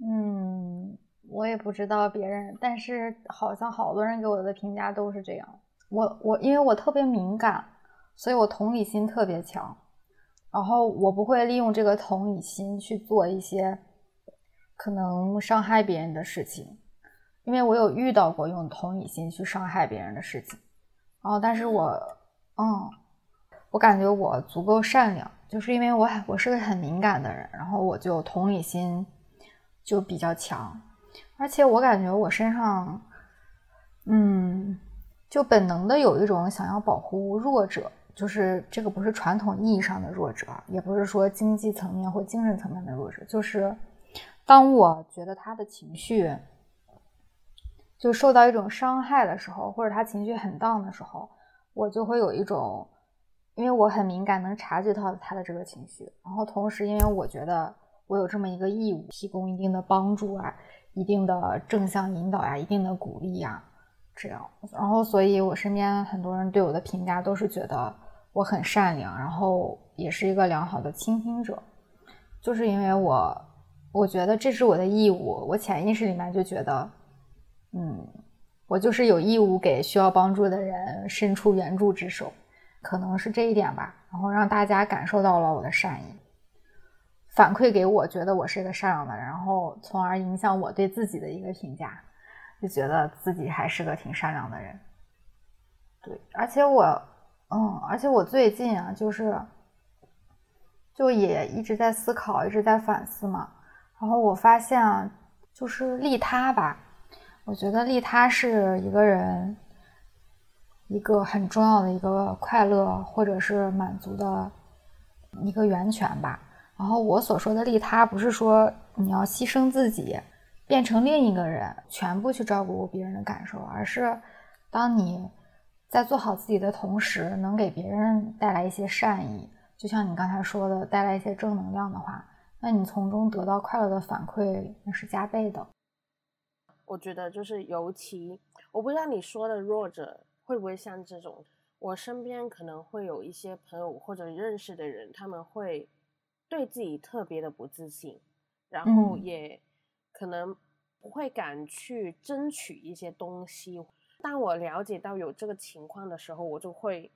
嗯。我也不知道别人，但是好像好多人给我的评价都是这样。我我因为我特别敏感，所以我同理心特别强，然后我不会利用这个同理心去做一些可能伤害别人的事情，因为我有遇到过用同理心去伤害别人的事情。然后，但是我嗯，我感觉我足够善良，就是因为我我是个很敏感的人，然后我就同理心就比较强。而且我感觉我身上，嗯，就本能的有一种想要保护弱者，就是这个不是传统意义上的弱者，也不是说经济层面或精神层面的弱者，就是当我觉得他的情绪就受到一种伤害的时候，或者他情绪很 down 的时候，我就会有一种，因为我很敏感，能察觉到他的这个情绪，然后同时因为我觉得我有这么一个义务，提供一定的帮助啊。一定的正向引导呀，一定的鼓励呀，这样，然后，所以我身边很多人对我的评价都是觉得我很善良，然后也是一个良好的倾听者，就是因为我，我觉得这是我的义务，我潜意识里面就觉得，嗯，我就是有义务给需要帮助的人伸出援助之手，可能是这一点吧，然后让大家感受到了我的善意。反馈给我，觉得我是一个善良的人，然后从而影响我对自己的一个评价，就觉得自己还是个挺善良的人。对，而且我，嗯，而且我最近啊，就是，就也一直在思考，一直在反思嘛。然后我发现啊，就是利他吧，我觉得利他是一个人一个很重要的一个快乐或者是满足的一个源泉吧。然后我所说的利他，不是说你要牺牲自己，变成另一个人，全部去照顾别人的感受，而是当你在做好自己的同时，能给别人带来一些善意，就像你刚才说的，带来一些正能量的话，那你从中得到快乐的反馈，那是加倍的。我觉得就是尤其，我不知道你说的弱者会不会像这种，我身边可能会有一些朋友或者认识的人，他们会。对自己特别的不自信，然后也可能不会敢去争取一些东西。当我了解到有这个情况的时候，我就会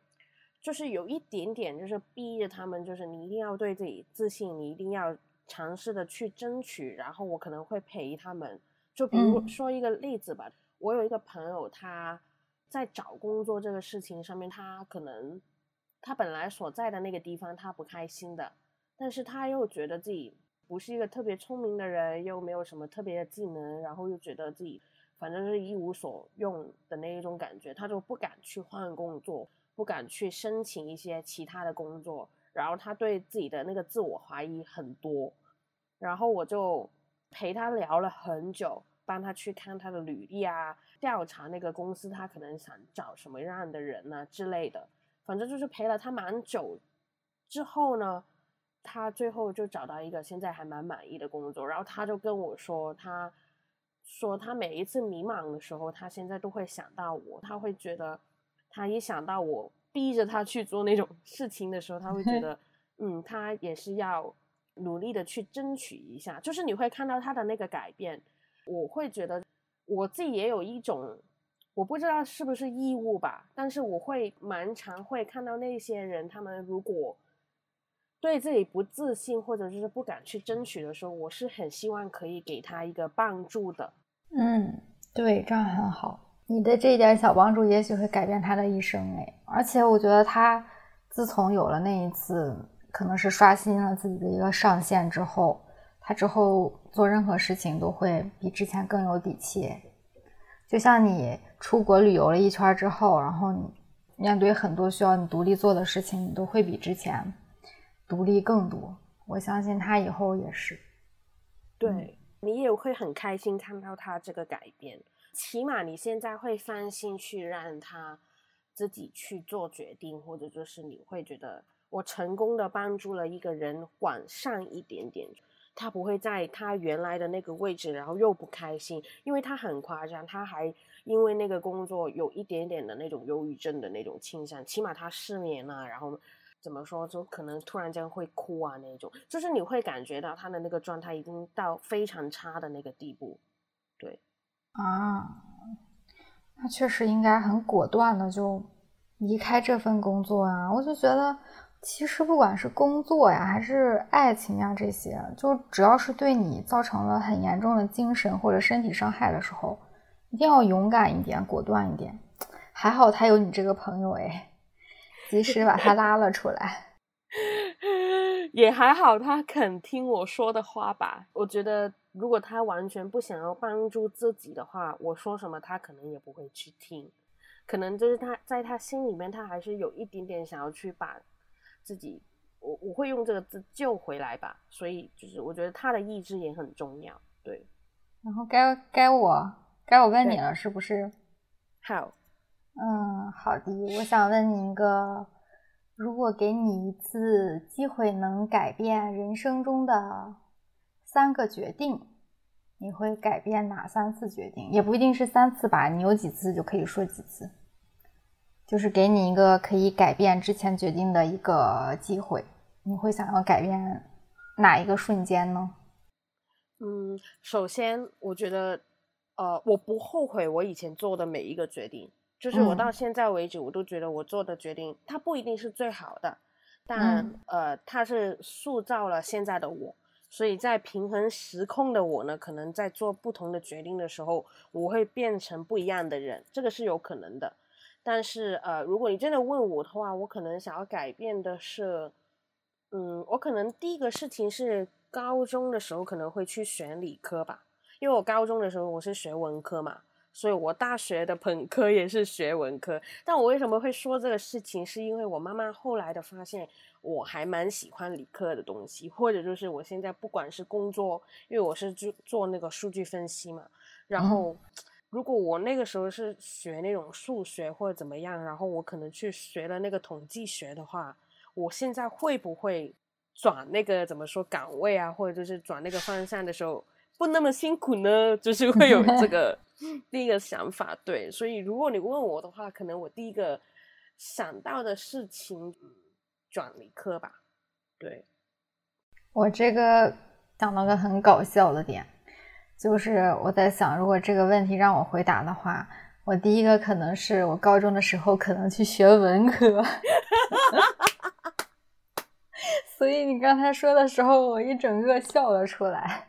就是有一点点就是逼着他们，就是你一定要对自己自信，你一定要尝试的去争取。然后我可能会陪他们，就比如说一个例子吧，我有一个朋友，他在找工作这个事情上面，他可能他本来所在的那个地方他不开心的。但是他又觉得自己不是一个特别聪明的人，又没有什么特别的技能，然后又觉得自己反正是一无所用的那一种感觉，他就不敢去换工作，不敢去申请一些其他的工作，然后他对自己的那个自我怀疑很多，然后我就陪他聊了很久，帮他去看他的履历啊，调查那个公司他可能想找什么样的人呢之类的，反正就是陪了他蛮久，之后呢。他最后就找到一个现在还蛮满意的工作，然后他就跟我说，他说他每一次迷茫的时候，他现在都会想到我，他会觉得他一想到我逼着他去做那种 事情的时候，他会觉 得，嗯，他也是要努力的去争取一下。就是你会看到他的那个改变，我会觉得我自己也有一种，我不知道是不是义务吧，但是我会蛮常会看到那些人，他们如果。对自己不自信或者就是不敢去争取的时候，我是很希望可以给他一个帮助的。嗯，对，这样很好。你的这一点小帮助，也许会改变他的一生哎。而且我觉得他自从有了那一次，可能是刷新了自己的一个上限之后，他之后做任何事情都会比之前更有底气。就像你出国旅游了一圈之后，然后你面对很多需要你独立做的事情，你都会比之前。独立更多，我相信他以后也是。对你也会很开心看到他这个改变，起码你现在会放心去让他自己去做决定，或者就是你会觉得我成功的帮助了一个人往上一点点，他不会在他原来的那个位置，然后又不开心，因为他很夸张，他还因为那个工作有一点点的那种忧郁症的那种倾向，起码他失眠了，然后。怎么说？就可能突然间会哭啊，那种，就是你会感觉到他的那个状态已经到非常差的那个地步，对，啊，那确实应该很果断的就离开这份工作啊！我就觉得，其实不管是工作呀，还是爱情呀，这些，就只要是对你造成了很严重的精神或者身体伤害的时候，一定要勇敢一点，果断一点。还好他有你这个朋友，哎。及时把他拉了出来，也还好，他肯听我说的话吧。我觉得，如果他完全不想要帮助自己的话，我说什么他可能也不会去听。可能就是他在他心里面，他还是有一点点想要去把自己，我我会用这个字救回来吧。所以，就是我觉得他的意志也很重要。对，然后该该我该我问你了，是不是？好。嗯，好的。我想问你一个：如果给你一次机会，能改变人生中的三个决定，你会改变哪三次决定？也不一定是三次吧，你有几次就可以说几次。就是给你一个可以改变之前决定的一个机会，你会想要改变哪一个瞬间呢？嗯，首先我觉得，呃，我不后悔我以前做的每一个决定。就是我到现在为止，我都觉得我做的决定，它不一定是最好的，但呃，它是塑造了现在的我。所以在平衡时空的我呢，可能在做不同的决定的时候，我会变成不一样的人，这个是有可能的。但是呃，如果你真的问我的话，我可能想要改变的是，嗯，我可能第一个事情是高中的时候可能会去选理科吧，因为我高中的时候我是学文科嘛。所以我大学的本科也是学文科，但我为什么会说这个事情？是因为我妈妈后来的发现，我还蛮喜欢理科的东西，或者就是我现在不管是工作，因为我是做做那个数据分析嘛，然后如果我那个时候是学那种数学或者怎么样，然后我可能去学了那个统计学的话，我现在会不会转那个怎么说岗位啊，或者就是转那个方向的时候？不那么辛苦呢，就是会有这个第一个想法，对。所以如果你问我的话，可能我第一个想到的事情转理科吧。对，我这个想到个很搞笑的点，就是我在想，如果这个问题让我回答的话，我第一个可能是我高中的时候可能去学文科。所以你刚才说的时候，我一整个笑了出来。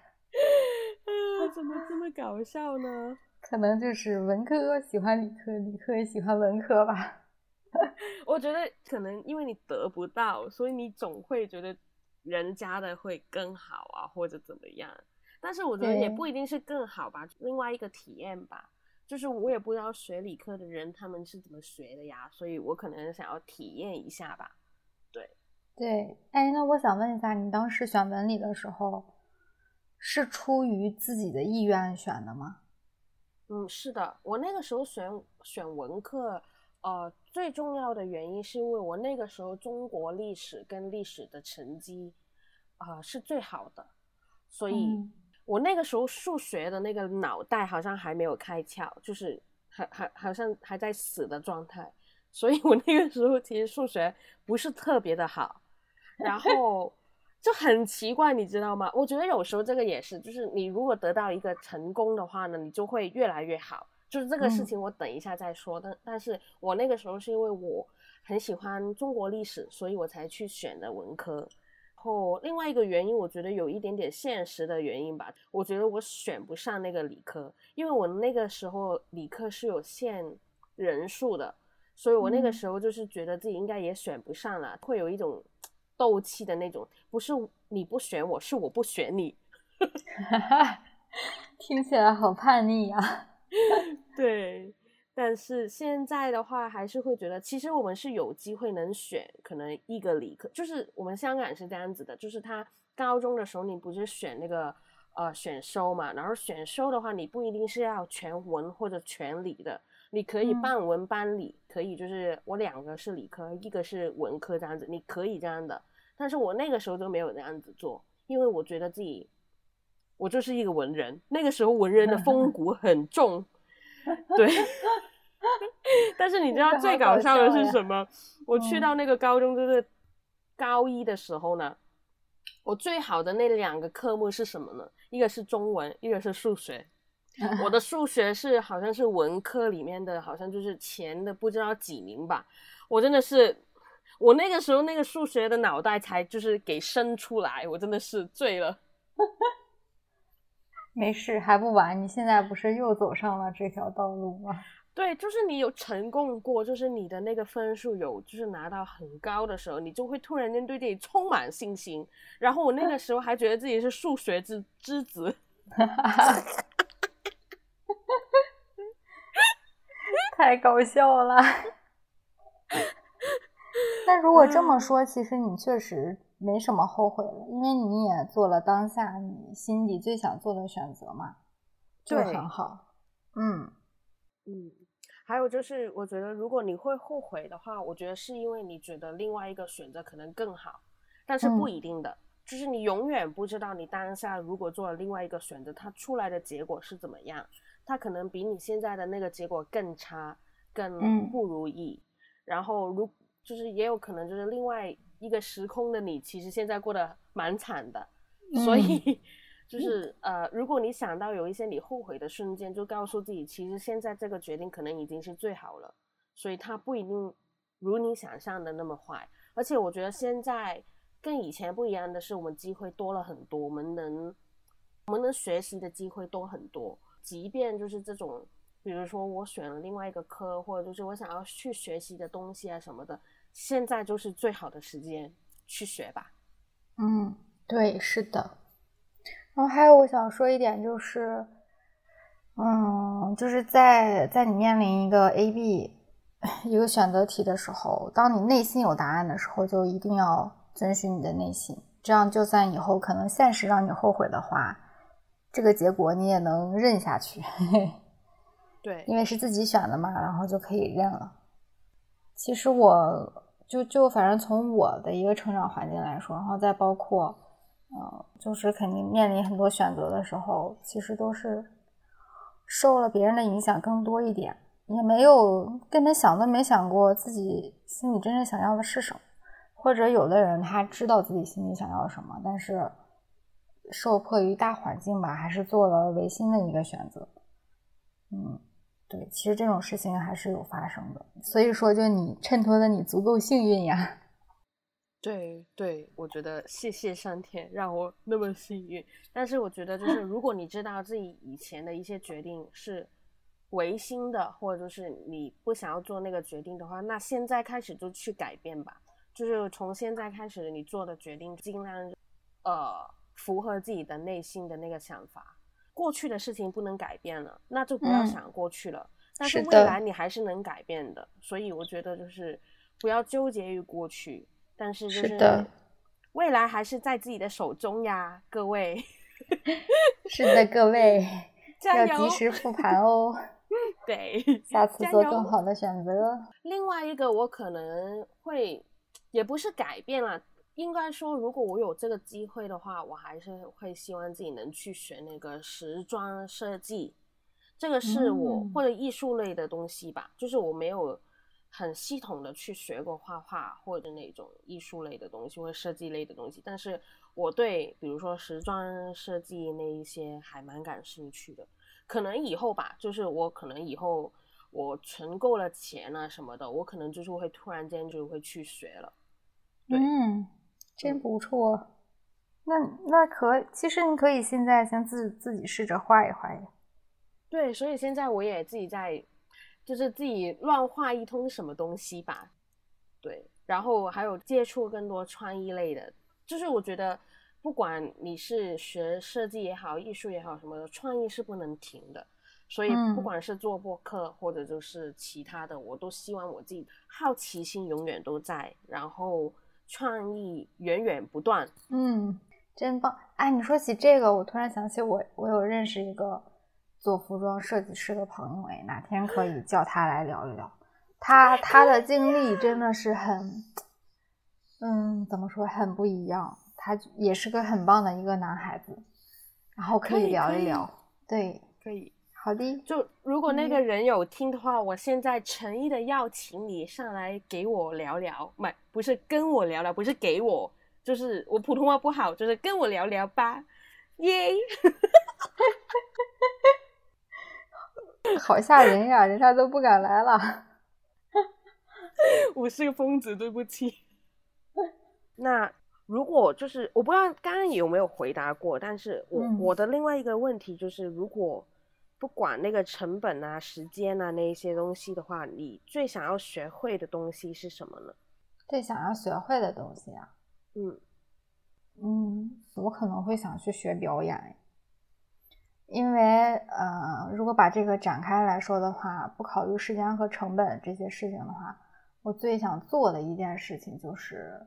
搞笑呢？可能就是文科喜欢理科，理科也喜欢文科吧。我觉得可能因为你得不到，所以你总会觉得人家的会更好啊，或者怎么样。但是我觉得也不一定是更好吧，另外一个体验吧。就是我也不知道学理科的人他们是怎么学的呀，所以我可能想要体验一下吧。对对，哎，那我想问一下，你当时选文理的时候？是出于自己的意愿选的吗？嗯，是的，我那个时候选选文科，呃，最重要的原因是因为我那个时候中国历史跟历史的成绩啊是最好的，所以我那个时候数学的那个脑袋好像还没有开窍，就是还还好像还在死的状态，所以我那个时候其实数学不是特别的好，然后就很奇怪，你知道吗？我觉得有时候这个也是，就是你如果得到一个成功的话呢，你就会越来越好。就是这个事情，我等一下再说。但但是我那个时候是因为我很喜欢中国历史，所以我才去选的文科。后另外一个原因，我觉得有一点点现实的原因吧。我觉得我选不上那个理科，因为我那个时候理科是有限人数的，所以我那个时候就是觉得自己应该也选不上了，会有一种斗气的那种。不是你不选我，是我不选你。听起来好叛逆啊！对，但是现在的话，还是会觉得，其实我们是有机会能选，可能一个理科，就是我们香港是这样子的，就是他高中的时候，你不是选那个呃选修嘛，然后选修的话，你不一定是要全文或者全理的，你可以半文半理，可以就是我两个是理科，一个是文科这样子，你可以这样的，但是我那个时候都没有那样子做，因为我觉得自己。我就是一个文人，那个时候文人的风骨很重，对。但是你知道最搞笑的是什么？我去到那个高中，就是高一的时候呢，我最好的那两个科目是什么呢？一个是中文，一个是数学。我的数学是好像是文科里面的，好像就是前的不知道几名吧。我真的是，我那个时候那个数学的脑袋才就是给生出来，我真的是醉了。没事，还不晚。你现在不是又走上了这条道路吗？对，就是你有成功过，就是你的那个分数有，就是拿到很高的时候，你就会突然间对自己充满信心。然后我那个时候还觉得自己是数学之之子，太搞笑了。但如果这么说，其实你确实。没什么后悔了，因为你也做了当下你心底最想做的选择嘛，就很好。嗯嗯，还有就是，我觉得如果你会后悔的话，我觉得是因为你觉得另外一个选择可能更好，但是不一定的，就是你永远不知道你当下如果做了另外一个选择，它出来的结果是怎么样，它可能比你现在的那个结果更差，更不如意。然后如就是也有可能就是另外。一个时空的你，其实现在过得蛮惨的，所以就是呃，如果你想到有一些你后悔的瞬间，就告诉自己，其实现在这个决定可能已经是最好了，所以它不一定如你想象的那么坏。而且我觉得现在跟以前不一样的是，我们机会多了很多，我们能我们能学习的机会多很多。即便就是这种，比如说我选了另外一个科，或者就是我想要去学习的东西啊什么的。现在就是最好的时间去学吧。嗯，对，是的。然后还有我想说一点就是，嗯，就是在在你面临一个 A、B 一个选择题的时候，当你内心有答案的时候，就一定要遵循你的内心。这样，就算以后可能现实让你后悔的话，这个结果你也能认下去。对，因为是自己选的嘛，然后就可以认了。其实我。就就反正从我的一个成长环境来说，然后再包括，呃，就是肯定面临很多选择的时候，其实都是受了别人的影响更多一点，也没有根本想都没想过自己心里真正想要的是什么，或者有的人他知道自己心里想要什么，但是受迫于大环境吧，还是做了违心的一个选择，嗯。对，其实这种事情还是有发生的，所以说，就你衬托的你足够幸运呀。对对，我觉得谢谢上天让我那么幸运。但是我觉得，就是 如果你知道自己以前的一些决定是违心的，或者就是你不想要做那个决定的话，那现在开始就去改变吧。就是从现在开始，你做的决定尽量呃符合自己的内心的那个想法。过去的事情不能改变了，那就不要想过去了。但是未来你还是能改变的，所以我觉得就是不要纠结于过去，但是就是未来还是在自己的手中呀，各位。是的，各位 要及时复盘哦。对，下次做更好的选择。另外一个，我可能会也不是改变了。应该说，如果我有这个机会的话，我还是会希望自己能去学那个时装设计。这个是我嗯或者艺术类的东西吧，就是我没有很系统的去学过画画或者那种艺术类的东西或者设计类的东西，但是我对比如说时装设计那一些还蛮感兴趣的。可能以后吧，就是我可能以后我存够了钱啊什么的，我可能就是会突然间就会去学了。对嗯，真不错。那那可，其实你可以现在先自自己试着画一画呀。对，所以现在我也自己在，就是自己乱画一通什么东西吧。对，然后还有接触更多创意类的，就是我觉得不管你是学设计也好，艺术也好什么的，创意是不能停的。所以不嗯管是做播客或者就是其他的，我都希望我自己好奇心永远都在，然后创意源源不断。嗯，真棒！哎，你说起这个，我突然想起我我有认识一个做服装设计师的朋友，哎，哪天可以叫他来聊一聊。他他的经历真的是很，嗯，怎么说，很不一样。他也是个很棒的一个男孩子，然后可以聊一聊。对，可以，好的，就如果那个嗯人有听的话，我现在诚意的邀请你上来给我聊聊，不不是跟我聊聊，不是给我，就是我普通话不好，就是跟我聊聊吧，耶！好吓人呀，人家都不敢来了。我是个疯子，对不起。那如果就是我不知道刚刚有没有回答过，但是我、嗯我的另外一个问题就是，如果不管那个成本啊、时间啊那一些东西的话，你最想要学会的东西是什么呢？最想要学会的东西啊，嗯嗯，我可能会想去学表演，因为呃，如果把这个展开来说的话，不考虑时间和成本这些事情的话，我最想做的一件事情就是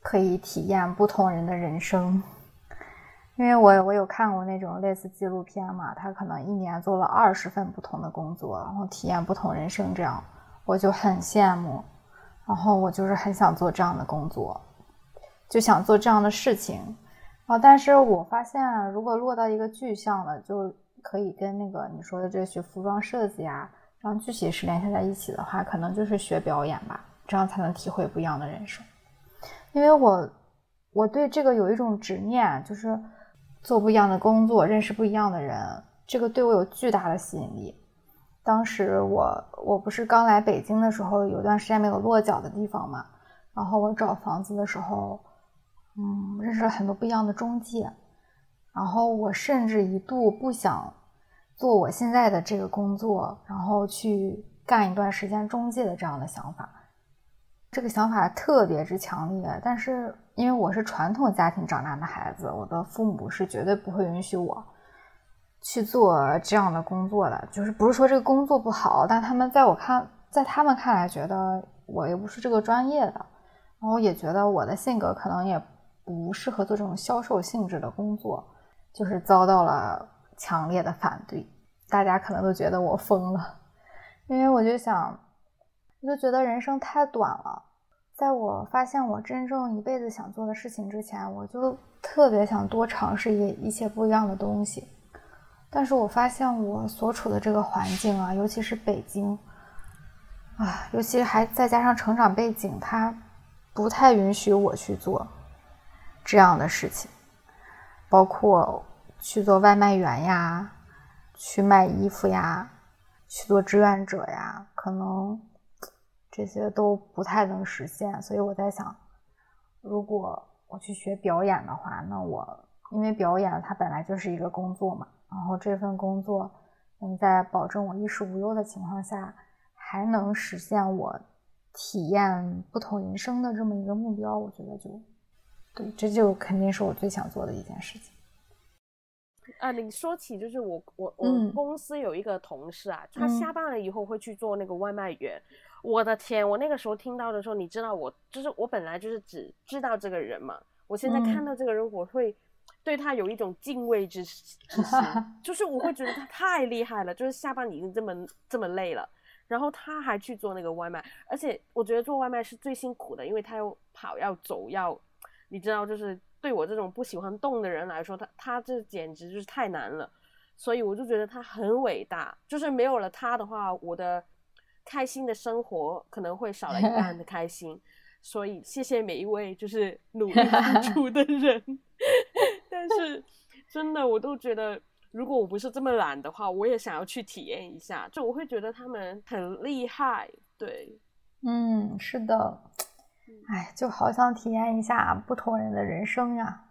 可以体验不同人的人生。因为我我有看过那种类似纪录片嘛，他可能一年做了二十份不同的工作，然后体验不同人生，这样我就很羡慕，然后我就是很想做这样的工作。就想做这样的事情，啊，但是我发现，如果落到一个具象的，就可以跟那个你说的这学服装设计啊，然后具体是联系在一起的话，可能就是学表演吧，这样才能体会不一样的人生。因为我我对这个有一种执念，就是做不一样的工作，认识不一样的人，这个对我有巨大的吸引力。当时我我不是刚来北京的时候，有段时间没有落脚的地方嘛，然后我找房子的时候，嗯，认识了很多不一样的中介，然后我甚至一度不想做我现在的这个工作，然后去干一段时间中介的这样的想法。这个想法特别之强烈，但是因为我是传统家庭长大的孩子，我的父母是绝对不会允许我去做这样的工作的。就是不是说这个工作不好，但他们在我看，在他们看来，觉得我又不是这个专业的，然后也觉得我的性格可能也不适合做这种销售性质的工作，就是遭到了强烈的反对。大家可能都觉得我疯了，因为我就想。我就觉得人生太短了，在我发现我真正一辈子想做的事情之前，我就特别想多尝试一一些不一样的东西。但是我发现我所处的这个环境啊，尤其是北京，啊，尤其还再加上成长背景，它不太允许我去做这样的事情，包括去做外卖员呀，去卖衣服呀，去做志愿者呀，可能。这些都不太能实现，所以我在想，如果我去学表演的话，那我因为表演它本来就是一个工作嘛，然后这份工作能在保证我衣食无忧的情况下，还能实现我体验不同人生的这么一个目标，我觉得就对，这就肯定是我最想做的一件事情。啊，你说起就是我我我嗯公司有一个同事啊，他嗯下班了以后会去做那个外卖员。我的天！我那个时候听到的时候，你知道我就是我本来就是只知道这个人嘛，我现在看嗯到这个人，我会对他有一种敬畏之之心，就是我会觉得他太厉害了，就是下班已经这么这么累了，然后他还去做那个外卖，而且我觉得做外卖是最辛苦的，因为他要跑要走要你知道，就是对我这种不喜欢动的人来说，他他这简直就是太难了。所以我就觉得他很伟大，就是没有了他的话，我的开心的生活可能会少了一 半的开心。所以谢谢每一位就是努力付出的人。但是真的，我都觉得，如果我不是这么懒的话，我也想要去体验一下。就我会觉得他们很厉害，对，嗯，是的，哎，就好想体验一下不同人的人生呀。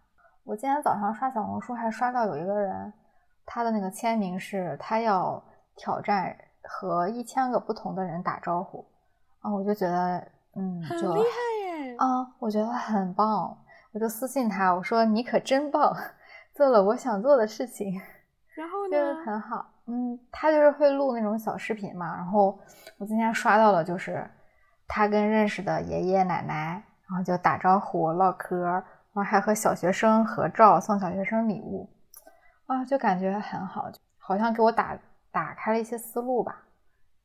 我今天早上刷小红书，还刷到有一个人。他的那个签名是他要挑战和一千个不同的人打招呼啊，我就觉得嗯，很厉害耶啊，我觉得很棒，我就私信他，我说你可真棒，做了我想做的事情，然后呢，很好，嗯，他就是会录那种小视频嘛，然后我今天刷到了，就是他跟认识的爷爷奶奶，然后就打招呼唠嗑，然后还和小学生合照，送小学生礼物。啊，就感觉很好，好像给我打打开了一些思路吧。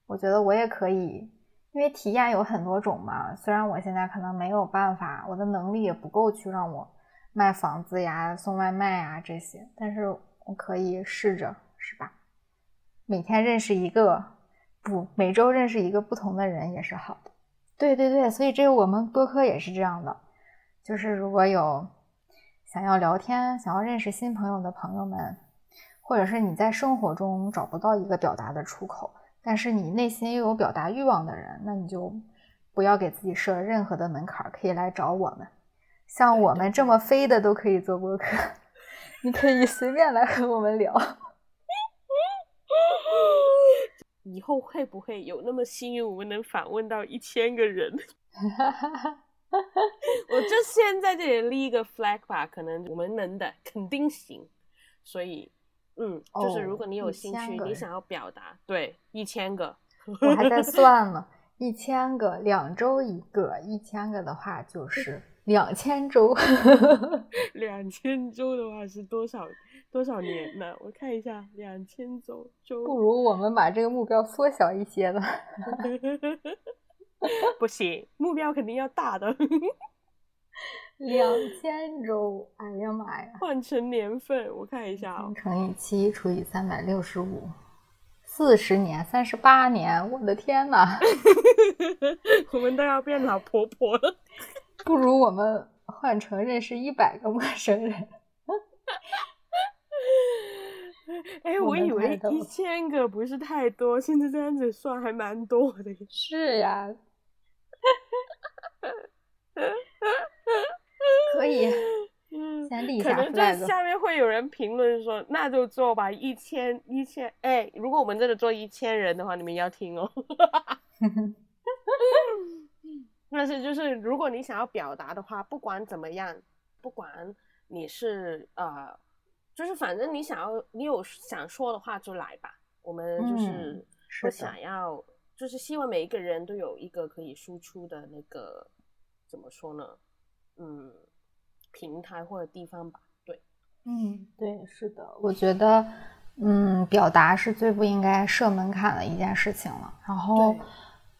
我觉得我也可以，因为体验有很多种嘛。虽然我现在可能没有办法，我的能力也不够去让我卖房子呀、送外卖啊这些，但是我可以试着，是吧？每天认识一个，不，每周认识一个不同的人也是好的。对对对，所以这个我们播客也是这样的，就是如果有。想要聊天、想要认识新朋友的朋友们，或者是你在生活中找不到一个表达的出口，但是你内心又有表达欲望的人，那你就不要给自己设任何的门槛，可以来找我们。像我们这么飞的都可以做播客，你可以随便来和我们聊。以后会不会有那么幸运，我们能访问到一千个人？我就先在这里立一个 flag 吧，可能我们能的，肯定行。所以，嗯，就是如果你有兴趣，你想要表达，对，一千个，我还在算呢，一千个，两周一个，一千个的话就是 两千周，两千周的话是多少多少年呢？我看一下，两千周周，不如我们把这个目标缩小一些呢。不行，目标肯定要大的。两千周，哎呀妈呀！换成年份，我看一下啊，乘以七除以三百六十五，四十年，三十八年，我的天呐！我们都要变老婆婆了。不如我们换成认识一百个陌生人。哎，我以为一千个不是太多，现在这样子算还蛮多的。是呀。可以，先立下可能在下面会有人评论说：“那就做吧，一千一千。”哎，如果我们真的做一千人的话，你们要听哦。但是就是，如果你想要表达的话，不管怎么样，不管你是呃，就是反正你想要，你有想说的话就来吧。我们就是我想要。就是希望每一个人都有一个可以输出的那个，怎么说呢？嗯，平台或者地方吧。对，嗯，对，是的，我觉得，嗯，表达是最不应该设门槛的一件事情了。然后，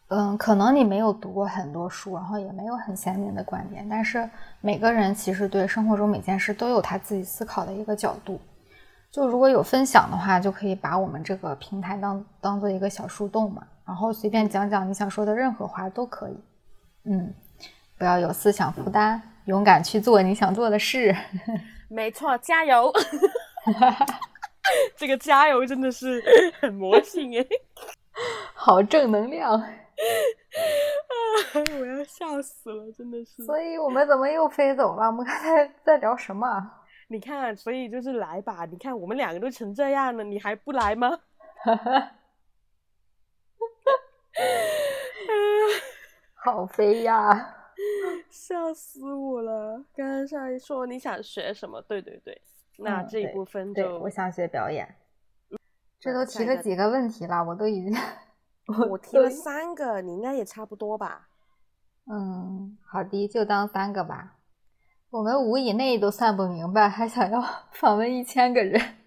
嗯，可能你没有读过很多书，然后也没有很鲜明的观点，但是每个人其实对生活中每件事都有他自己思考的一个角度。就如果有分享的话，就可以把我们这个平台当当做一个小树洞嘛。然后随便讲讲你想说的任何话都可以，嗯，不要有思想负担，勇敢去做你想做的事。没错，加油！这个加油真的是很魔性哎，好正能量！我要笑死了，真的是。所以我们怎么又飞走了？我们刚才在聊什么？你看，所以就是来吧。你看我们两个都成这样了，你还不来吗？好飞呀！笑死我了！刚刚上一说你想学什么？对对对，那这一部分就我想学表演。这都提了几个问题了，我都已经 我提了三个，你应该也差不多吧？嗯，好的，就当三个吧。我们五以内都算不明白，还想要 访问一千个人，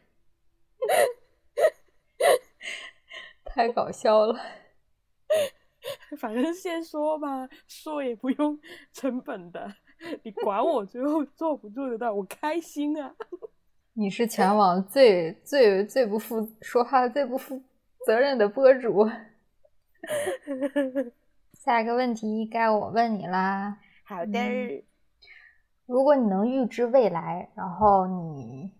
太搞笑了。反正先说吧，说也不用 成本的，你管我最后做不做得到，我开心啊！你是全网最最最不负说话最不负责任的博主。下一个问题该我问你啦。好的。如果你能预知未来，然后你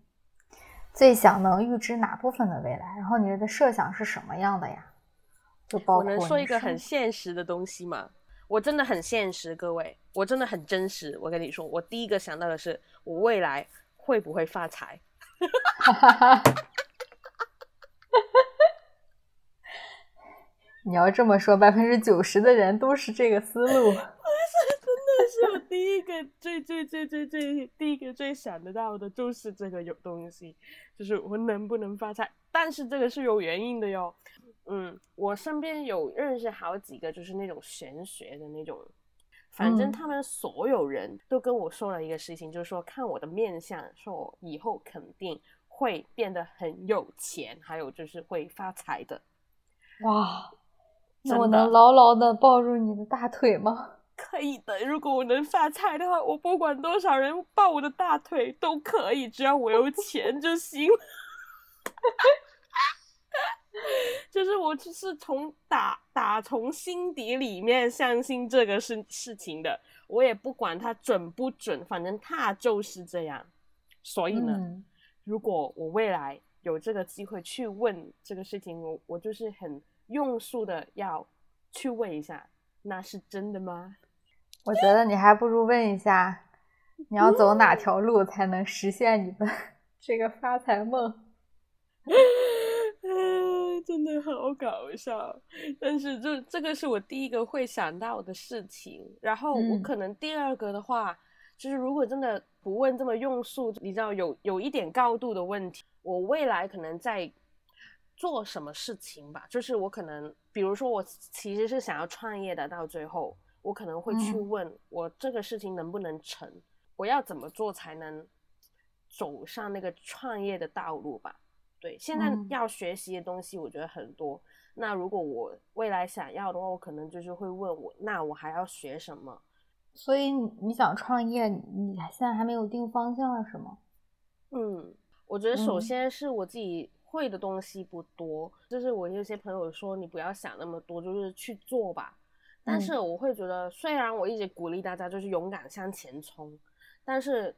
最想能预知哪部分的未来？然后你的设想是什么样的呀？就包括我能说一个很现实的东西吗？我真的很现实，各位，我真的很真实。我跟你说，我第一个想到的是，我未来会不会发财？你要这么说，百分之九十的人都是这个思路。真的是我第一个最最最最最第一个最想得到的就是这个有东西，就是我能不能发财？但是这个是有原因的哟。嗯，我身边有认识好几个，就是那种玄学的那种，反正他们所有人都跟我说了一个事情，就是说看我的面相，说我以后肯定会变得很有钱，还有就是会发财的。哇，那我能牢牢的抱住你的大腿吗？可以的，如果我能发财的话，我不管多少人抱我的大腿都可以，只要我有钱就行。就是我就是从打打从心底里面相信这个事事情的，我也不管它准不准，反正它就是这样。所以呢，如果我未来有这个机会去问这个事情，我我就是很用数的要去问一下，那是真的吗？我觉得你还不如问一下，你要走哪条路才能实现你的 这个发财梦？好搞笑。但是这这个是我第一个会想到的事情。然后我可能第二个的话，就是如果真的不问这么用数，你知道有有一点高度的问题，我未来可能在做什么事情吧？就是我可能，比如说我其实是想要创业的，到最后。我可能会去问我这个事情能不能成，我要怎么做才能走上那个创业的道路吧？对，现在要学习的东西我觉得很多。那如果我未来想要的话，我可能就是会问我，那我还要学什么？所以你想创业，你现在还没有定方向是吗？嗯，我觉得首先是我自己会的东西不多，就是我有些朋友说你不要想那么多，就是去做吧。但是我会觉得，虽然我一直鼓励大家就是勇敢向前冲，但是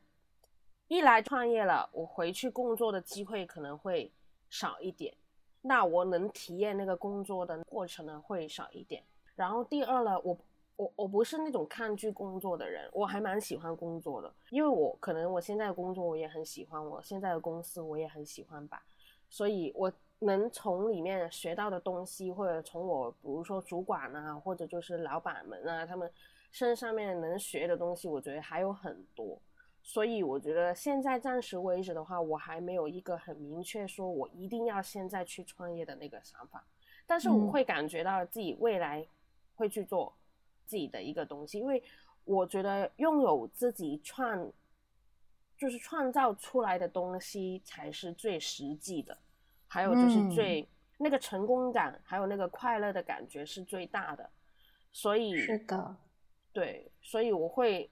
一来创业了，我回去工作的机会可能会少一点，那我能体验那个工作的过程呢会少一点。然后第二呢，我我我不是那种抗拒工作的人，我还蛮喜欢工作的，因为我可能我现在的工作我也很喜欢，我现在的公司我也很喜欢吧，所以我。能从里面学到的东西，或者从我，比如说主管啊，或者就是老板们啊，他们身上面能学的东西，我觉得还有很多。所以我觉得现在暂时为止的话，我还没有一个很明确说我一定要现在去创业的那个想法。但是我会感觉到自己未来会去做自己的一个东西，因为我觉得拥有自己创，就是创造出来的东西才是最实际的。还有就是最那个成功感，还有那个快乐的感觉是最大的，所以是的，对，所以我会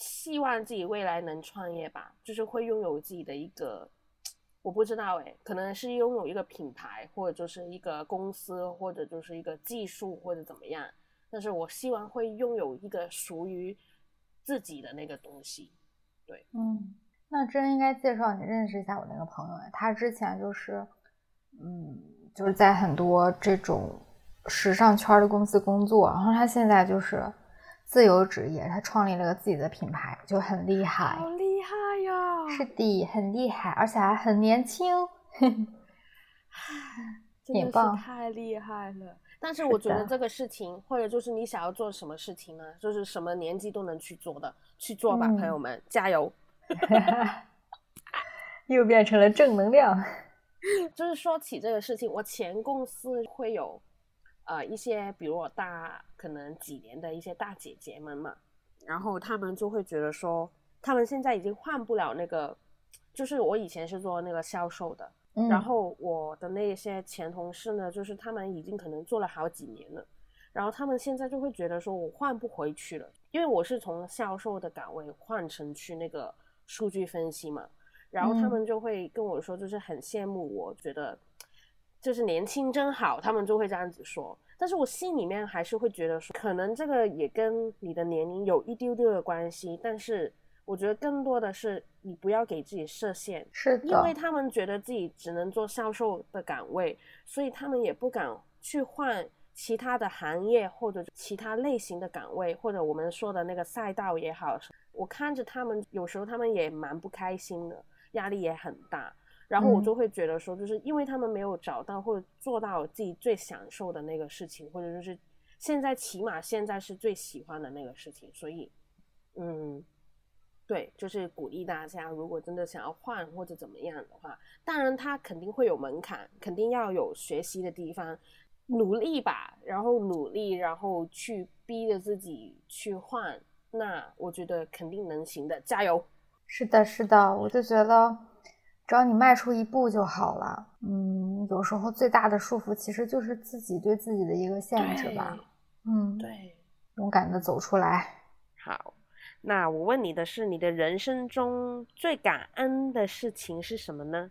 希望自己未来能创业吧，就是会拥有自己的一个，我不知道哎，可能是拥有一个品牌，或者就是一个公司，或者就是一个技术，或者怎么样，但是我希望会拥有一个属于自己的那个东西，对，嗯，那真应该介绍你认识一下我那个朋友哎，他之前就是。嗯，就是在很多这种时尚圈的公司工作，然后他现在就是自由职业，他创立了个自己的品牌，就很厉害，好厉害呀！是的，很厉害，而且还很年轻，真的是，太厉害了。但是我觉得这个事情，或者就是你想要做什么事情呢？就是什么年纪都能去做的，去做吧，朋友们，加油！又变成了正能量。就是说起这个事情，我前公司会有，呃，一些比如我大可能几年的一些大姐姐们嘛，然后他们就会觉得说，他们现在已经换不了那个，就是我以前是做那个销售的，然后我的那些前同事呢，就是他们已经可能做了好几年了，然后他们现在就会觉得说我换不回去了，因为我是从销售的岗位换成去那个数据分析嘛，然后他们就会跟我说，就是很羡慕我，觉得就是年轻真好，他们就会这样子说。但是我心里面还是会觉得说，可能这个也跟你的年龄有一丢丢的关系，但是。我觉得更多的是你不要给自己设限，是的，因为他们觉得自己只能做销售的岗位，所以他们也不敢去换其他的行业或者其他类型的岗位，或者我们说的那个赛道也好。我看着他们有时候他们也蛮不开心的，压力也很大。然后我就会觉得说，就是因为他们没有找到或者做到自己最享受的那个事情，或者就是现在起码现在是最喜欢的那个事情，所以，嗯。对，就是鼓励大家，如果真的想要换或者怎么样的话，当然他肯定会有门槛，肯定要有学习的地方，努力吧，然后努力，然后去逼着自己去换，那我觉得肯定能行的，加油！是的，是的，我就觉得只要你迈出一步就好了。嗯，有时候最大的束缚其实就是自己对自己的一个限制吧。嗯，对，勇敢的走出来。好。那我问你的是，你的人生中最感恩的事情是什么呢？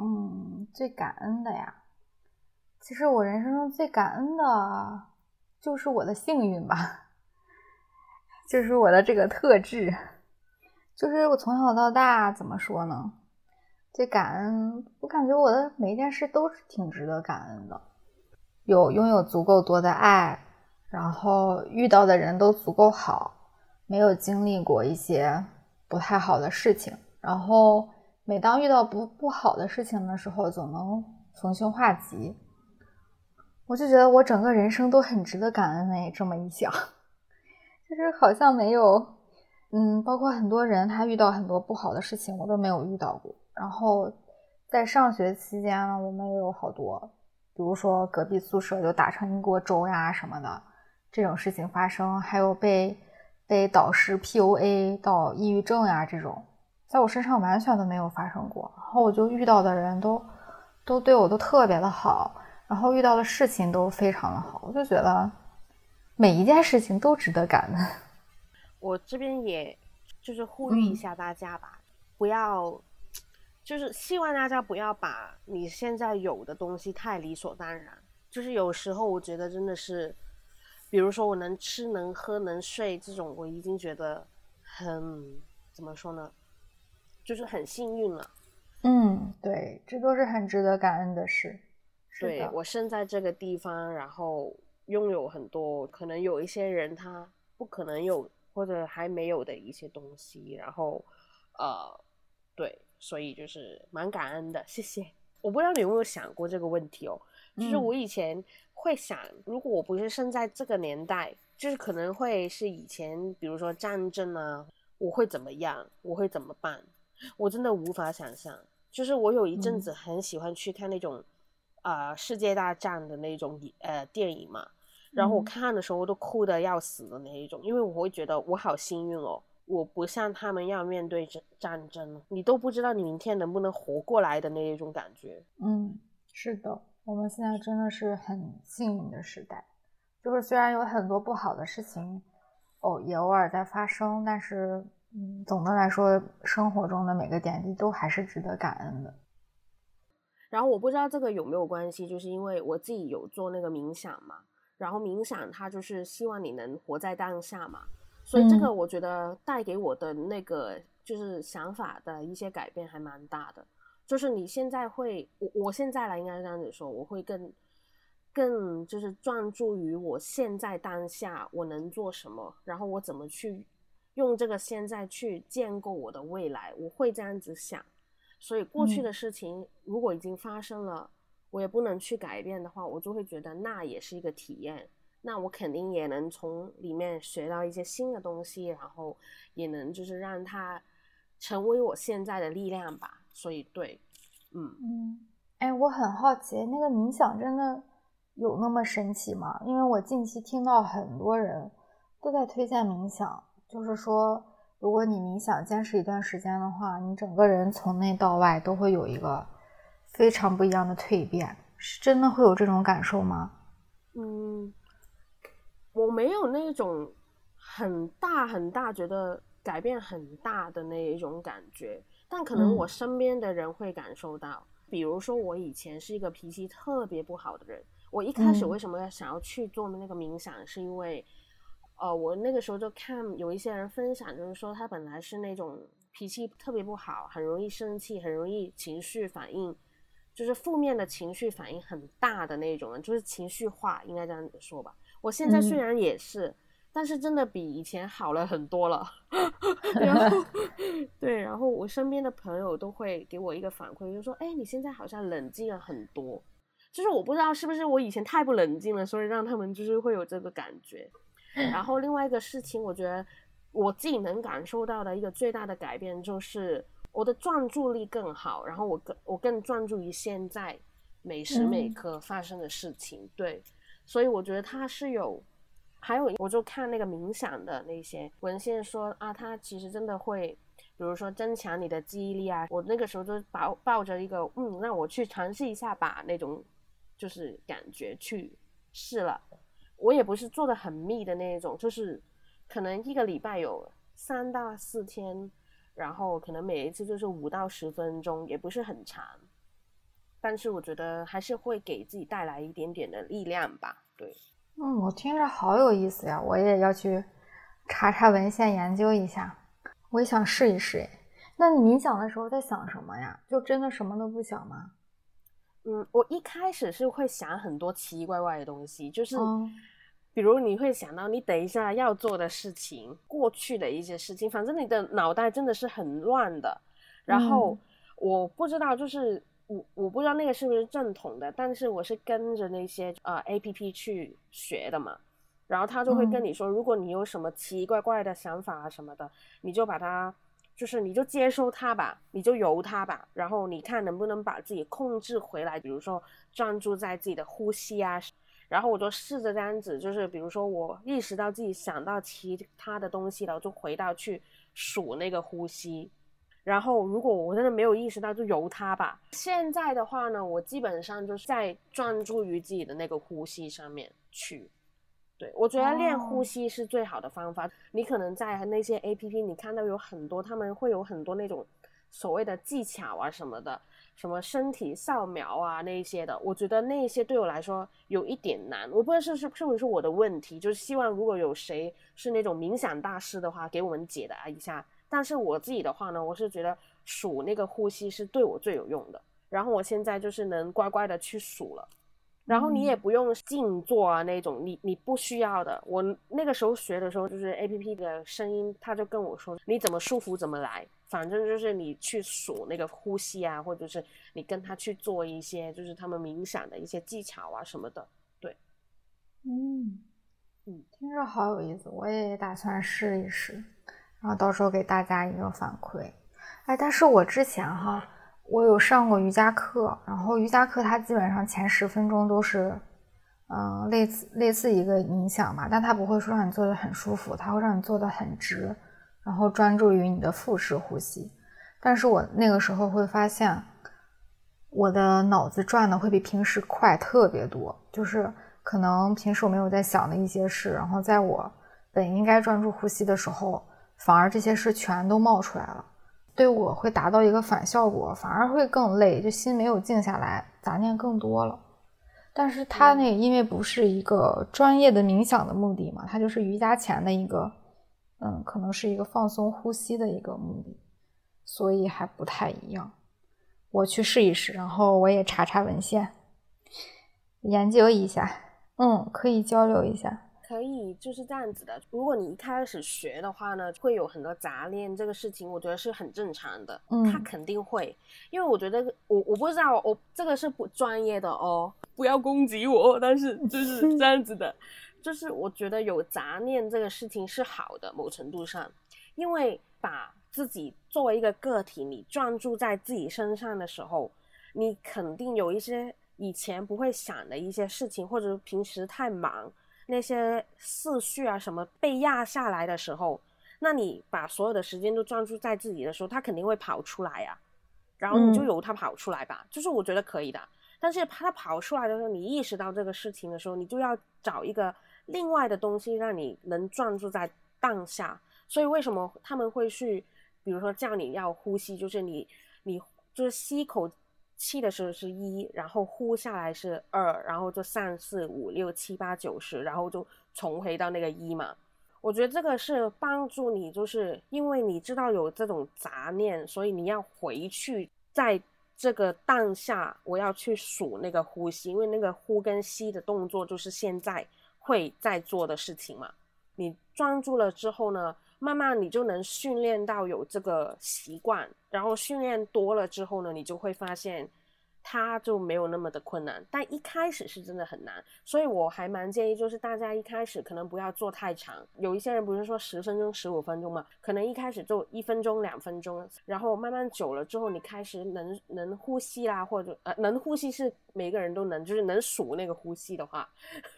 嗯，最感恩的呀，其实我人生中最感恩的，就是我的幸运吧，就是我的这个特质，就是我从小到大怎么说呢？最感恩，我感觉我的每一件事都是挺值得感恩的，有拥有足够多的爱，然后遇到的人都足够好。没有经历过一些不太好的事情，然后每当遇到不不好的事情的时候，总能逢凶化吉。我就觉得我整个人生都很值得感恩哎，这么一想，就是好像没有，嗯，包括很多人他遇到很多不好的事情，我都没有遇到过。然后在上学期间呢，我们也有好多，比如说隔壁宿舍就打成一锅粥呀什么的这种事情发生，还有被。被导师 PUA 到抑郁症呀，这种在我身上完全都没有发生过。然后我就遇到的人都都对我都特别的好，然后遇到的事情都非常的好，我就觉得每一件事情都值得感恩。我这边也就是呼吁一下大家吧，不要就是希望大家不要把你现在有的东西太理所当然。就是有时候我觉得真的是。比如说我能吃能喝能睡这种，我已经觉得很怎么说呢，就是很幸运了。嗯，对，这都是很值得感恩的事。对我生在这个地方，然后拥有很多可能有一些人他不可能有或者还没有的一些东西，然后呃，对，所以就是蛮感恩的。谢谢。我不知道你有没有想过这个问题哦，就是我以前。会想，如果我不是生在这个年代，就是可能会是以前，比如说战争啊，我会怎么样？我会怎么办？我真的无法想象。就是我有一阵子很喜欢去看那种啊世界大战的那种呃电影嘛，然后我看的时候都哭的要死的那一种，因为我会觉得我好幸运哦，我不像他们要面对战战争，你都不知道你明天能不能活过来的那一种感觉。嗯，是的。我们现在真的是很幸运的时代，就是虽然有很多不好的事情，哦，也偶尔在发生，但是，嗯，总的来说，生活中的每个点滴都还是值得感恩的。然后我不知道这个有没有关系，就是因为我自己有做那个冥想嘛，然后冥想它就是希望你能活在当下嘛，所以这个我觉得带给我的那个就是想法的一些改变还蛮大的。就是你现在会，我我现在来应该这样子说，我会更更就是专注于我现在当下我能做什么，然后我怎么去用这个现在去建构我的未来，我会这样子想。所以过去的事情如果已经发生了，我也不能去改变的话，我就会觉得那也是一个体验，那我肯定也能从里面学到一些新的东西，然后也能就是让它成为我现在的力量吧。所以，对，嗯嗯，哎，我很好奇，那个冥想真的有那么神奇吗？因为我近期听到很多人都在推荐冥想，就是说，如果你冥想坚持一段时间的话，你整个人从内到外都会有一个非常不一样的蜕变，是真的会有这种感受吗？嗯，我没有那种很大很大，觉得改变很大的那一种感觉。但可能我身边的人会感受到，比如说我以前是一个脾气特别不好的人，我一开始为什么要想要去做那个冥想，是因为，呃，我那个时候就看有一些人分享，就是说他本来是那种脾气特别不好，很容易生气，很容易情绪反应，就是负面的情绪反应很大的那种人，就是情绪化，应该这样子说吧。我现在虽然也是。但是真的比以前好了很多了，然后 对，然后我身边的朋友都会给我一个反馈，就说：“哎，你现在好像冷静了很多。”就是我不知道是不是我以前太不冷静了，所以让他们就是会有这个感觉。然后另外一个事情，我觉得我自己能感受到的一个最大的改变就是我的专注力更好，然后我更我更专注于现在每时每刻发生的事情。对，所以我觉得它是有。还有，我就看那个冥想的那些文献说啊，它其实真的会，比如说增强你的记忆力啊。我那个时候就抱抱着一个，嗯，让我去尝试一下吧那种，就是感觉去试了。我也不是做的很密的那种，就是可能一个礼拜有三到四天，然后可能每一次就是五到十分钟，也不是很长。但是我觉得还是会给自己带来一点点的力量吧，对。嗯，我听着好有意思呀，我也要去查查文献研究一下。我也想试一试。那你冥想的时候在想什么呀？就真的什么都不想吗？嗯，我一开始是会想很多奇奇怪怪的东西，就是比如你会想到你等一下要做的事情，过去的一些事情，反正你的脑袋真的是很乱的。然后我不知道，就是。我我不知道那个是不是正统的，但是我是跟着那些呃 A P P 去学的嘛，然后他就会跟你说，如果你有什么奇奇怪怪的想法啊什么的，你就把它，就是你就接收它吧，你就由它吧，然后你看能不能把自己控制回来，比如说专注在自己的呼吸啊，然后我就试着这样子，就是比如说我意识到自己想到其他的东西了，我就回到去数那个呼吸。然后，如果我真的没有意识到，就由他吧。现在的话呢，我基本上就是在专注于自己的那个呼吸上面去。对我觉得练呼吸是最好的方法。你可能在那些 A P P，你看到有很多，他们会有很多那种所谓的技巧啊什么的，什么身体扫描啊那一些的。我觉得那些对我来说有一点难。我不知道是是是不是我的问题，就是希望如果有谁是那种冥想大师的话，给我们解答一下。但是我自己的话呢，我是觉得数那个呼吸是对我最有用的。然后我现在就是能乖乖的去数了。然后你也不用静坐啊那种，你你不需要的。我那个时候学的时候，就是 A P P 的声音，他就跟我说你怎么舒服怎么来，反正就是你去数那个呼吸啊，或者是你跟他去做一些就是他们冥想的一些技巧啊什么的。对，嗯嗯，听着好有意思，我也打算试一试。然后到时候给大家一个反馈，哎，但是我之前哈，我有上过瑜伽课，然后瑜伽课它基本上前十分钟都是，嗯，类似类似一个冥想嘛，但它不会说让你做的很舒服，它会让你做的很直，然后专注于你的腹式呼吸。但是我那个时候会发现，我的脑子转的会比平时快特别多，就是可能平时我没有在想的一些事，然后在我本应该专注呼吸的时候。反而这些事全都冒出来了，对我会达到一个反效果，反而会更累，就心没有静下来，杂念更多了。但是他那因为不是一个专业的冥想的目的嘛，他就是瑜伽前的一个，嗯，可能是一个放松呼吸的一个目的，所以还不太一样。我去试一试，然后我也查查文献，研究一下，嗯，可以交流一下。可以就是这样子的。如果你一开始学的话呢，会有很多杂念，这个事情我觉得是很正常的。嗯，他肯定会，因为我觉得我我不知道，我这个是不专业的哦，不要攻击我。但是就是 这样子的，就是我觉得有杂念这个事情是好的，某程度上，因为把自己作为一个个体，你专注在自己身上的时候，你肯定有一些以前不会想的一些事情，或者平时太忙。那些思绪啊什么被压下来的时候，那你把所有的时间都专注在自己的时候，他肯定会跑出来呀。然后你就由他跑出来吧，就是我觉得可以的。但是他跑出来的时候，你意识到这个事情的时候，你就要找一个另外的东西让你能专注在当下。所以为什么他们会去，比如说叫你要呼吸，就是你你就是吸口气的时候是一，然后呼下来是二，然后就三四五六七八九十，然后就重回到那个一嘛。我觉得这个是帮助你，就是因为你知道有这种杂念，所以你要回去在这个当下，我要去数那个呼吸，因为那个呼跟吸的动作就是现在会在做的事情嘛。你专注了之后呢，慢慢你就能训练到有这个习惯，然后训练多了之后呢，你就会发现。它就没有那么的困难，但一开始是真的很难，所以我还蛮建议，就是大家一开始可能不要做太长。有一些人不是说十分钟、十五分钟嘛，可能一开始就一分钟、两分钟，然后慢慢久了之后，你开始能能呼吸啦，或者呃能呼吸是每个人都能，就是能数那个呼吸的话，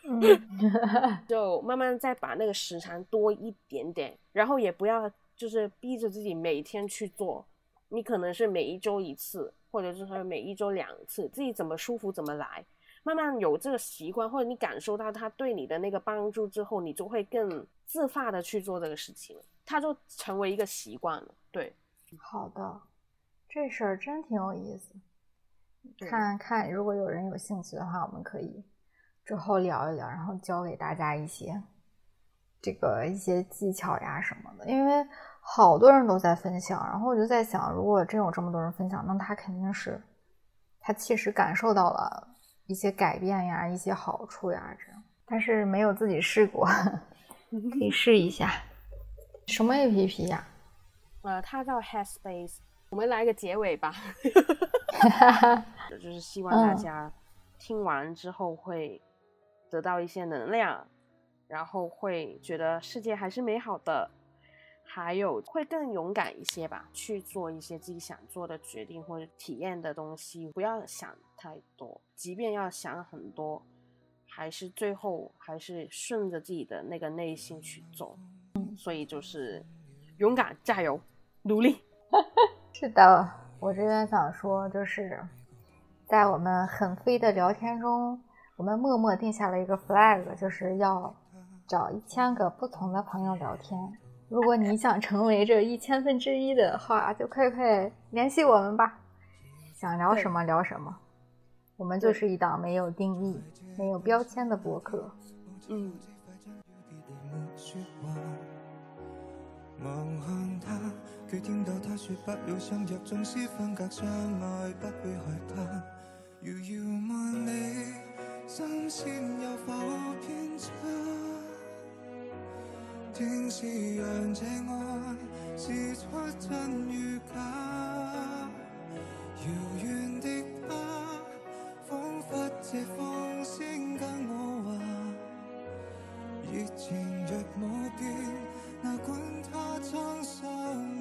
就慢慢再把那个时长多一点点，然后也不要就是逼着自己每天去做，你可能是每一周一次。或者是说每一周两次，自己怎么舒服怎么来，慢慢有这个习惯，或者你感受到他对你的那个帮助之后，你就会更自发的去做这个事情，他就成为一个习惯了。对，好的，这事儿真挺有意思。看看如果有人有兴趣的话，我们可以之后聊一聊，然后教给大家一些这个一些技巧呀什么的，因为。好多人都在分享，然后我就在想，如果真有这么多人分享，那他肯定是他切实感受到了一些改变呀，一些好处呀，这样。但是没有自己试过，你 可以试一下。什么 A P P 呀？呃，它叫 Headspace。我们来个结尾吧。就是希望大家听完之后会得到一些能量，然后会觉得世界还是美好的。还有会更勇敢一些吧，去做一些自己想做的决定或者体验的东西，不要想太多。即便要想很多，还是最后还是顺着自己的那个内心去做。所以就是勇敢，加油，努力。是的，我这边想说，就是在我们很飞的聊天中，我们默默定下了一个 flag，就是要找一千个不同的朋友聊天。如果你想成为这一千分之一的话，就快快联系我们吧。想聊什么聊什么，我们就是一档没有定义、没有标签的博客。嗯。正是让这爱试出真与假，遥远的他，仿佛借风声跟我话，热情若无变，那管他沧桑。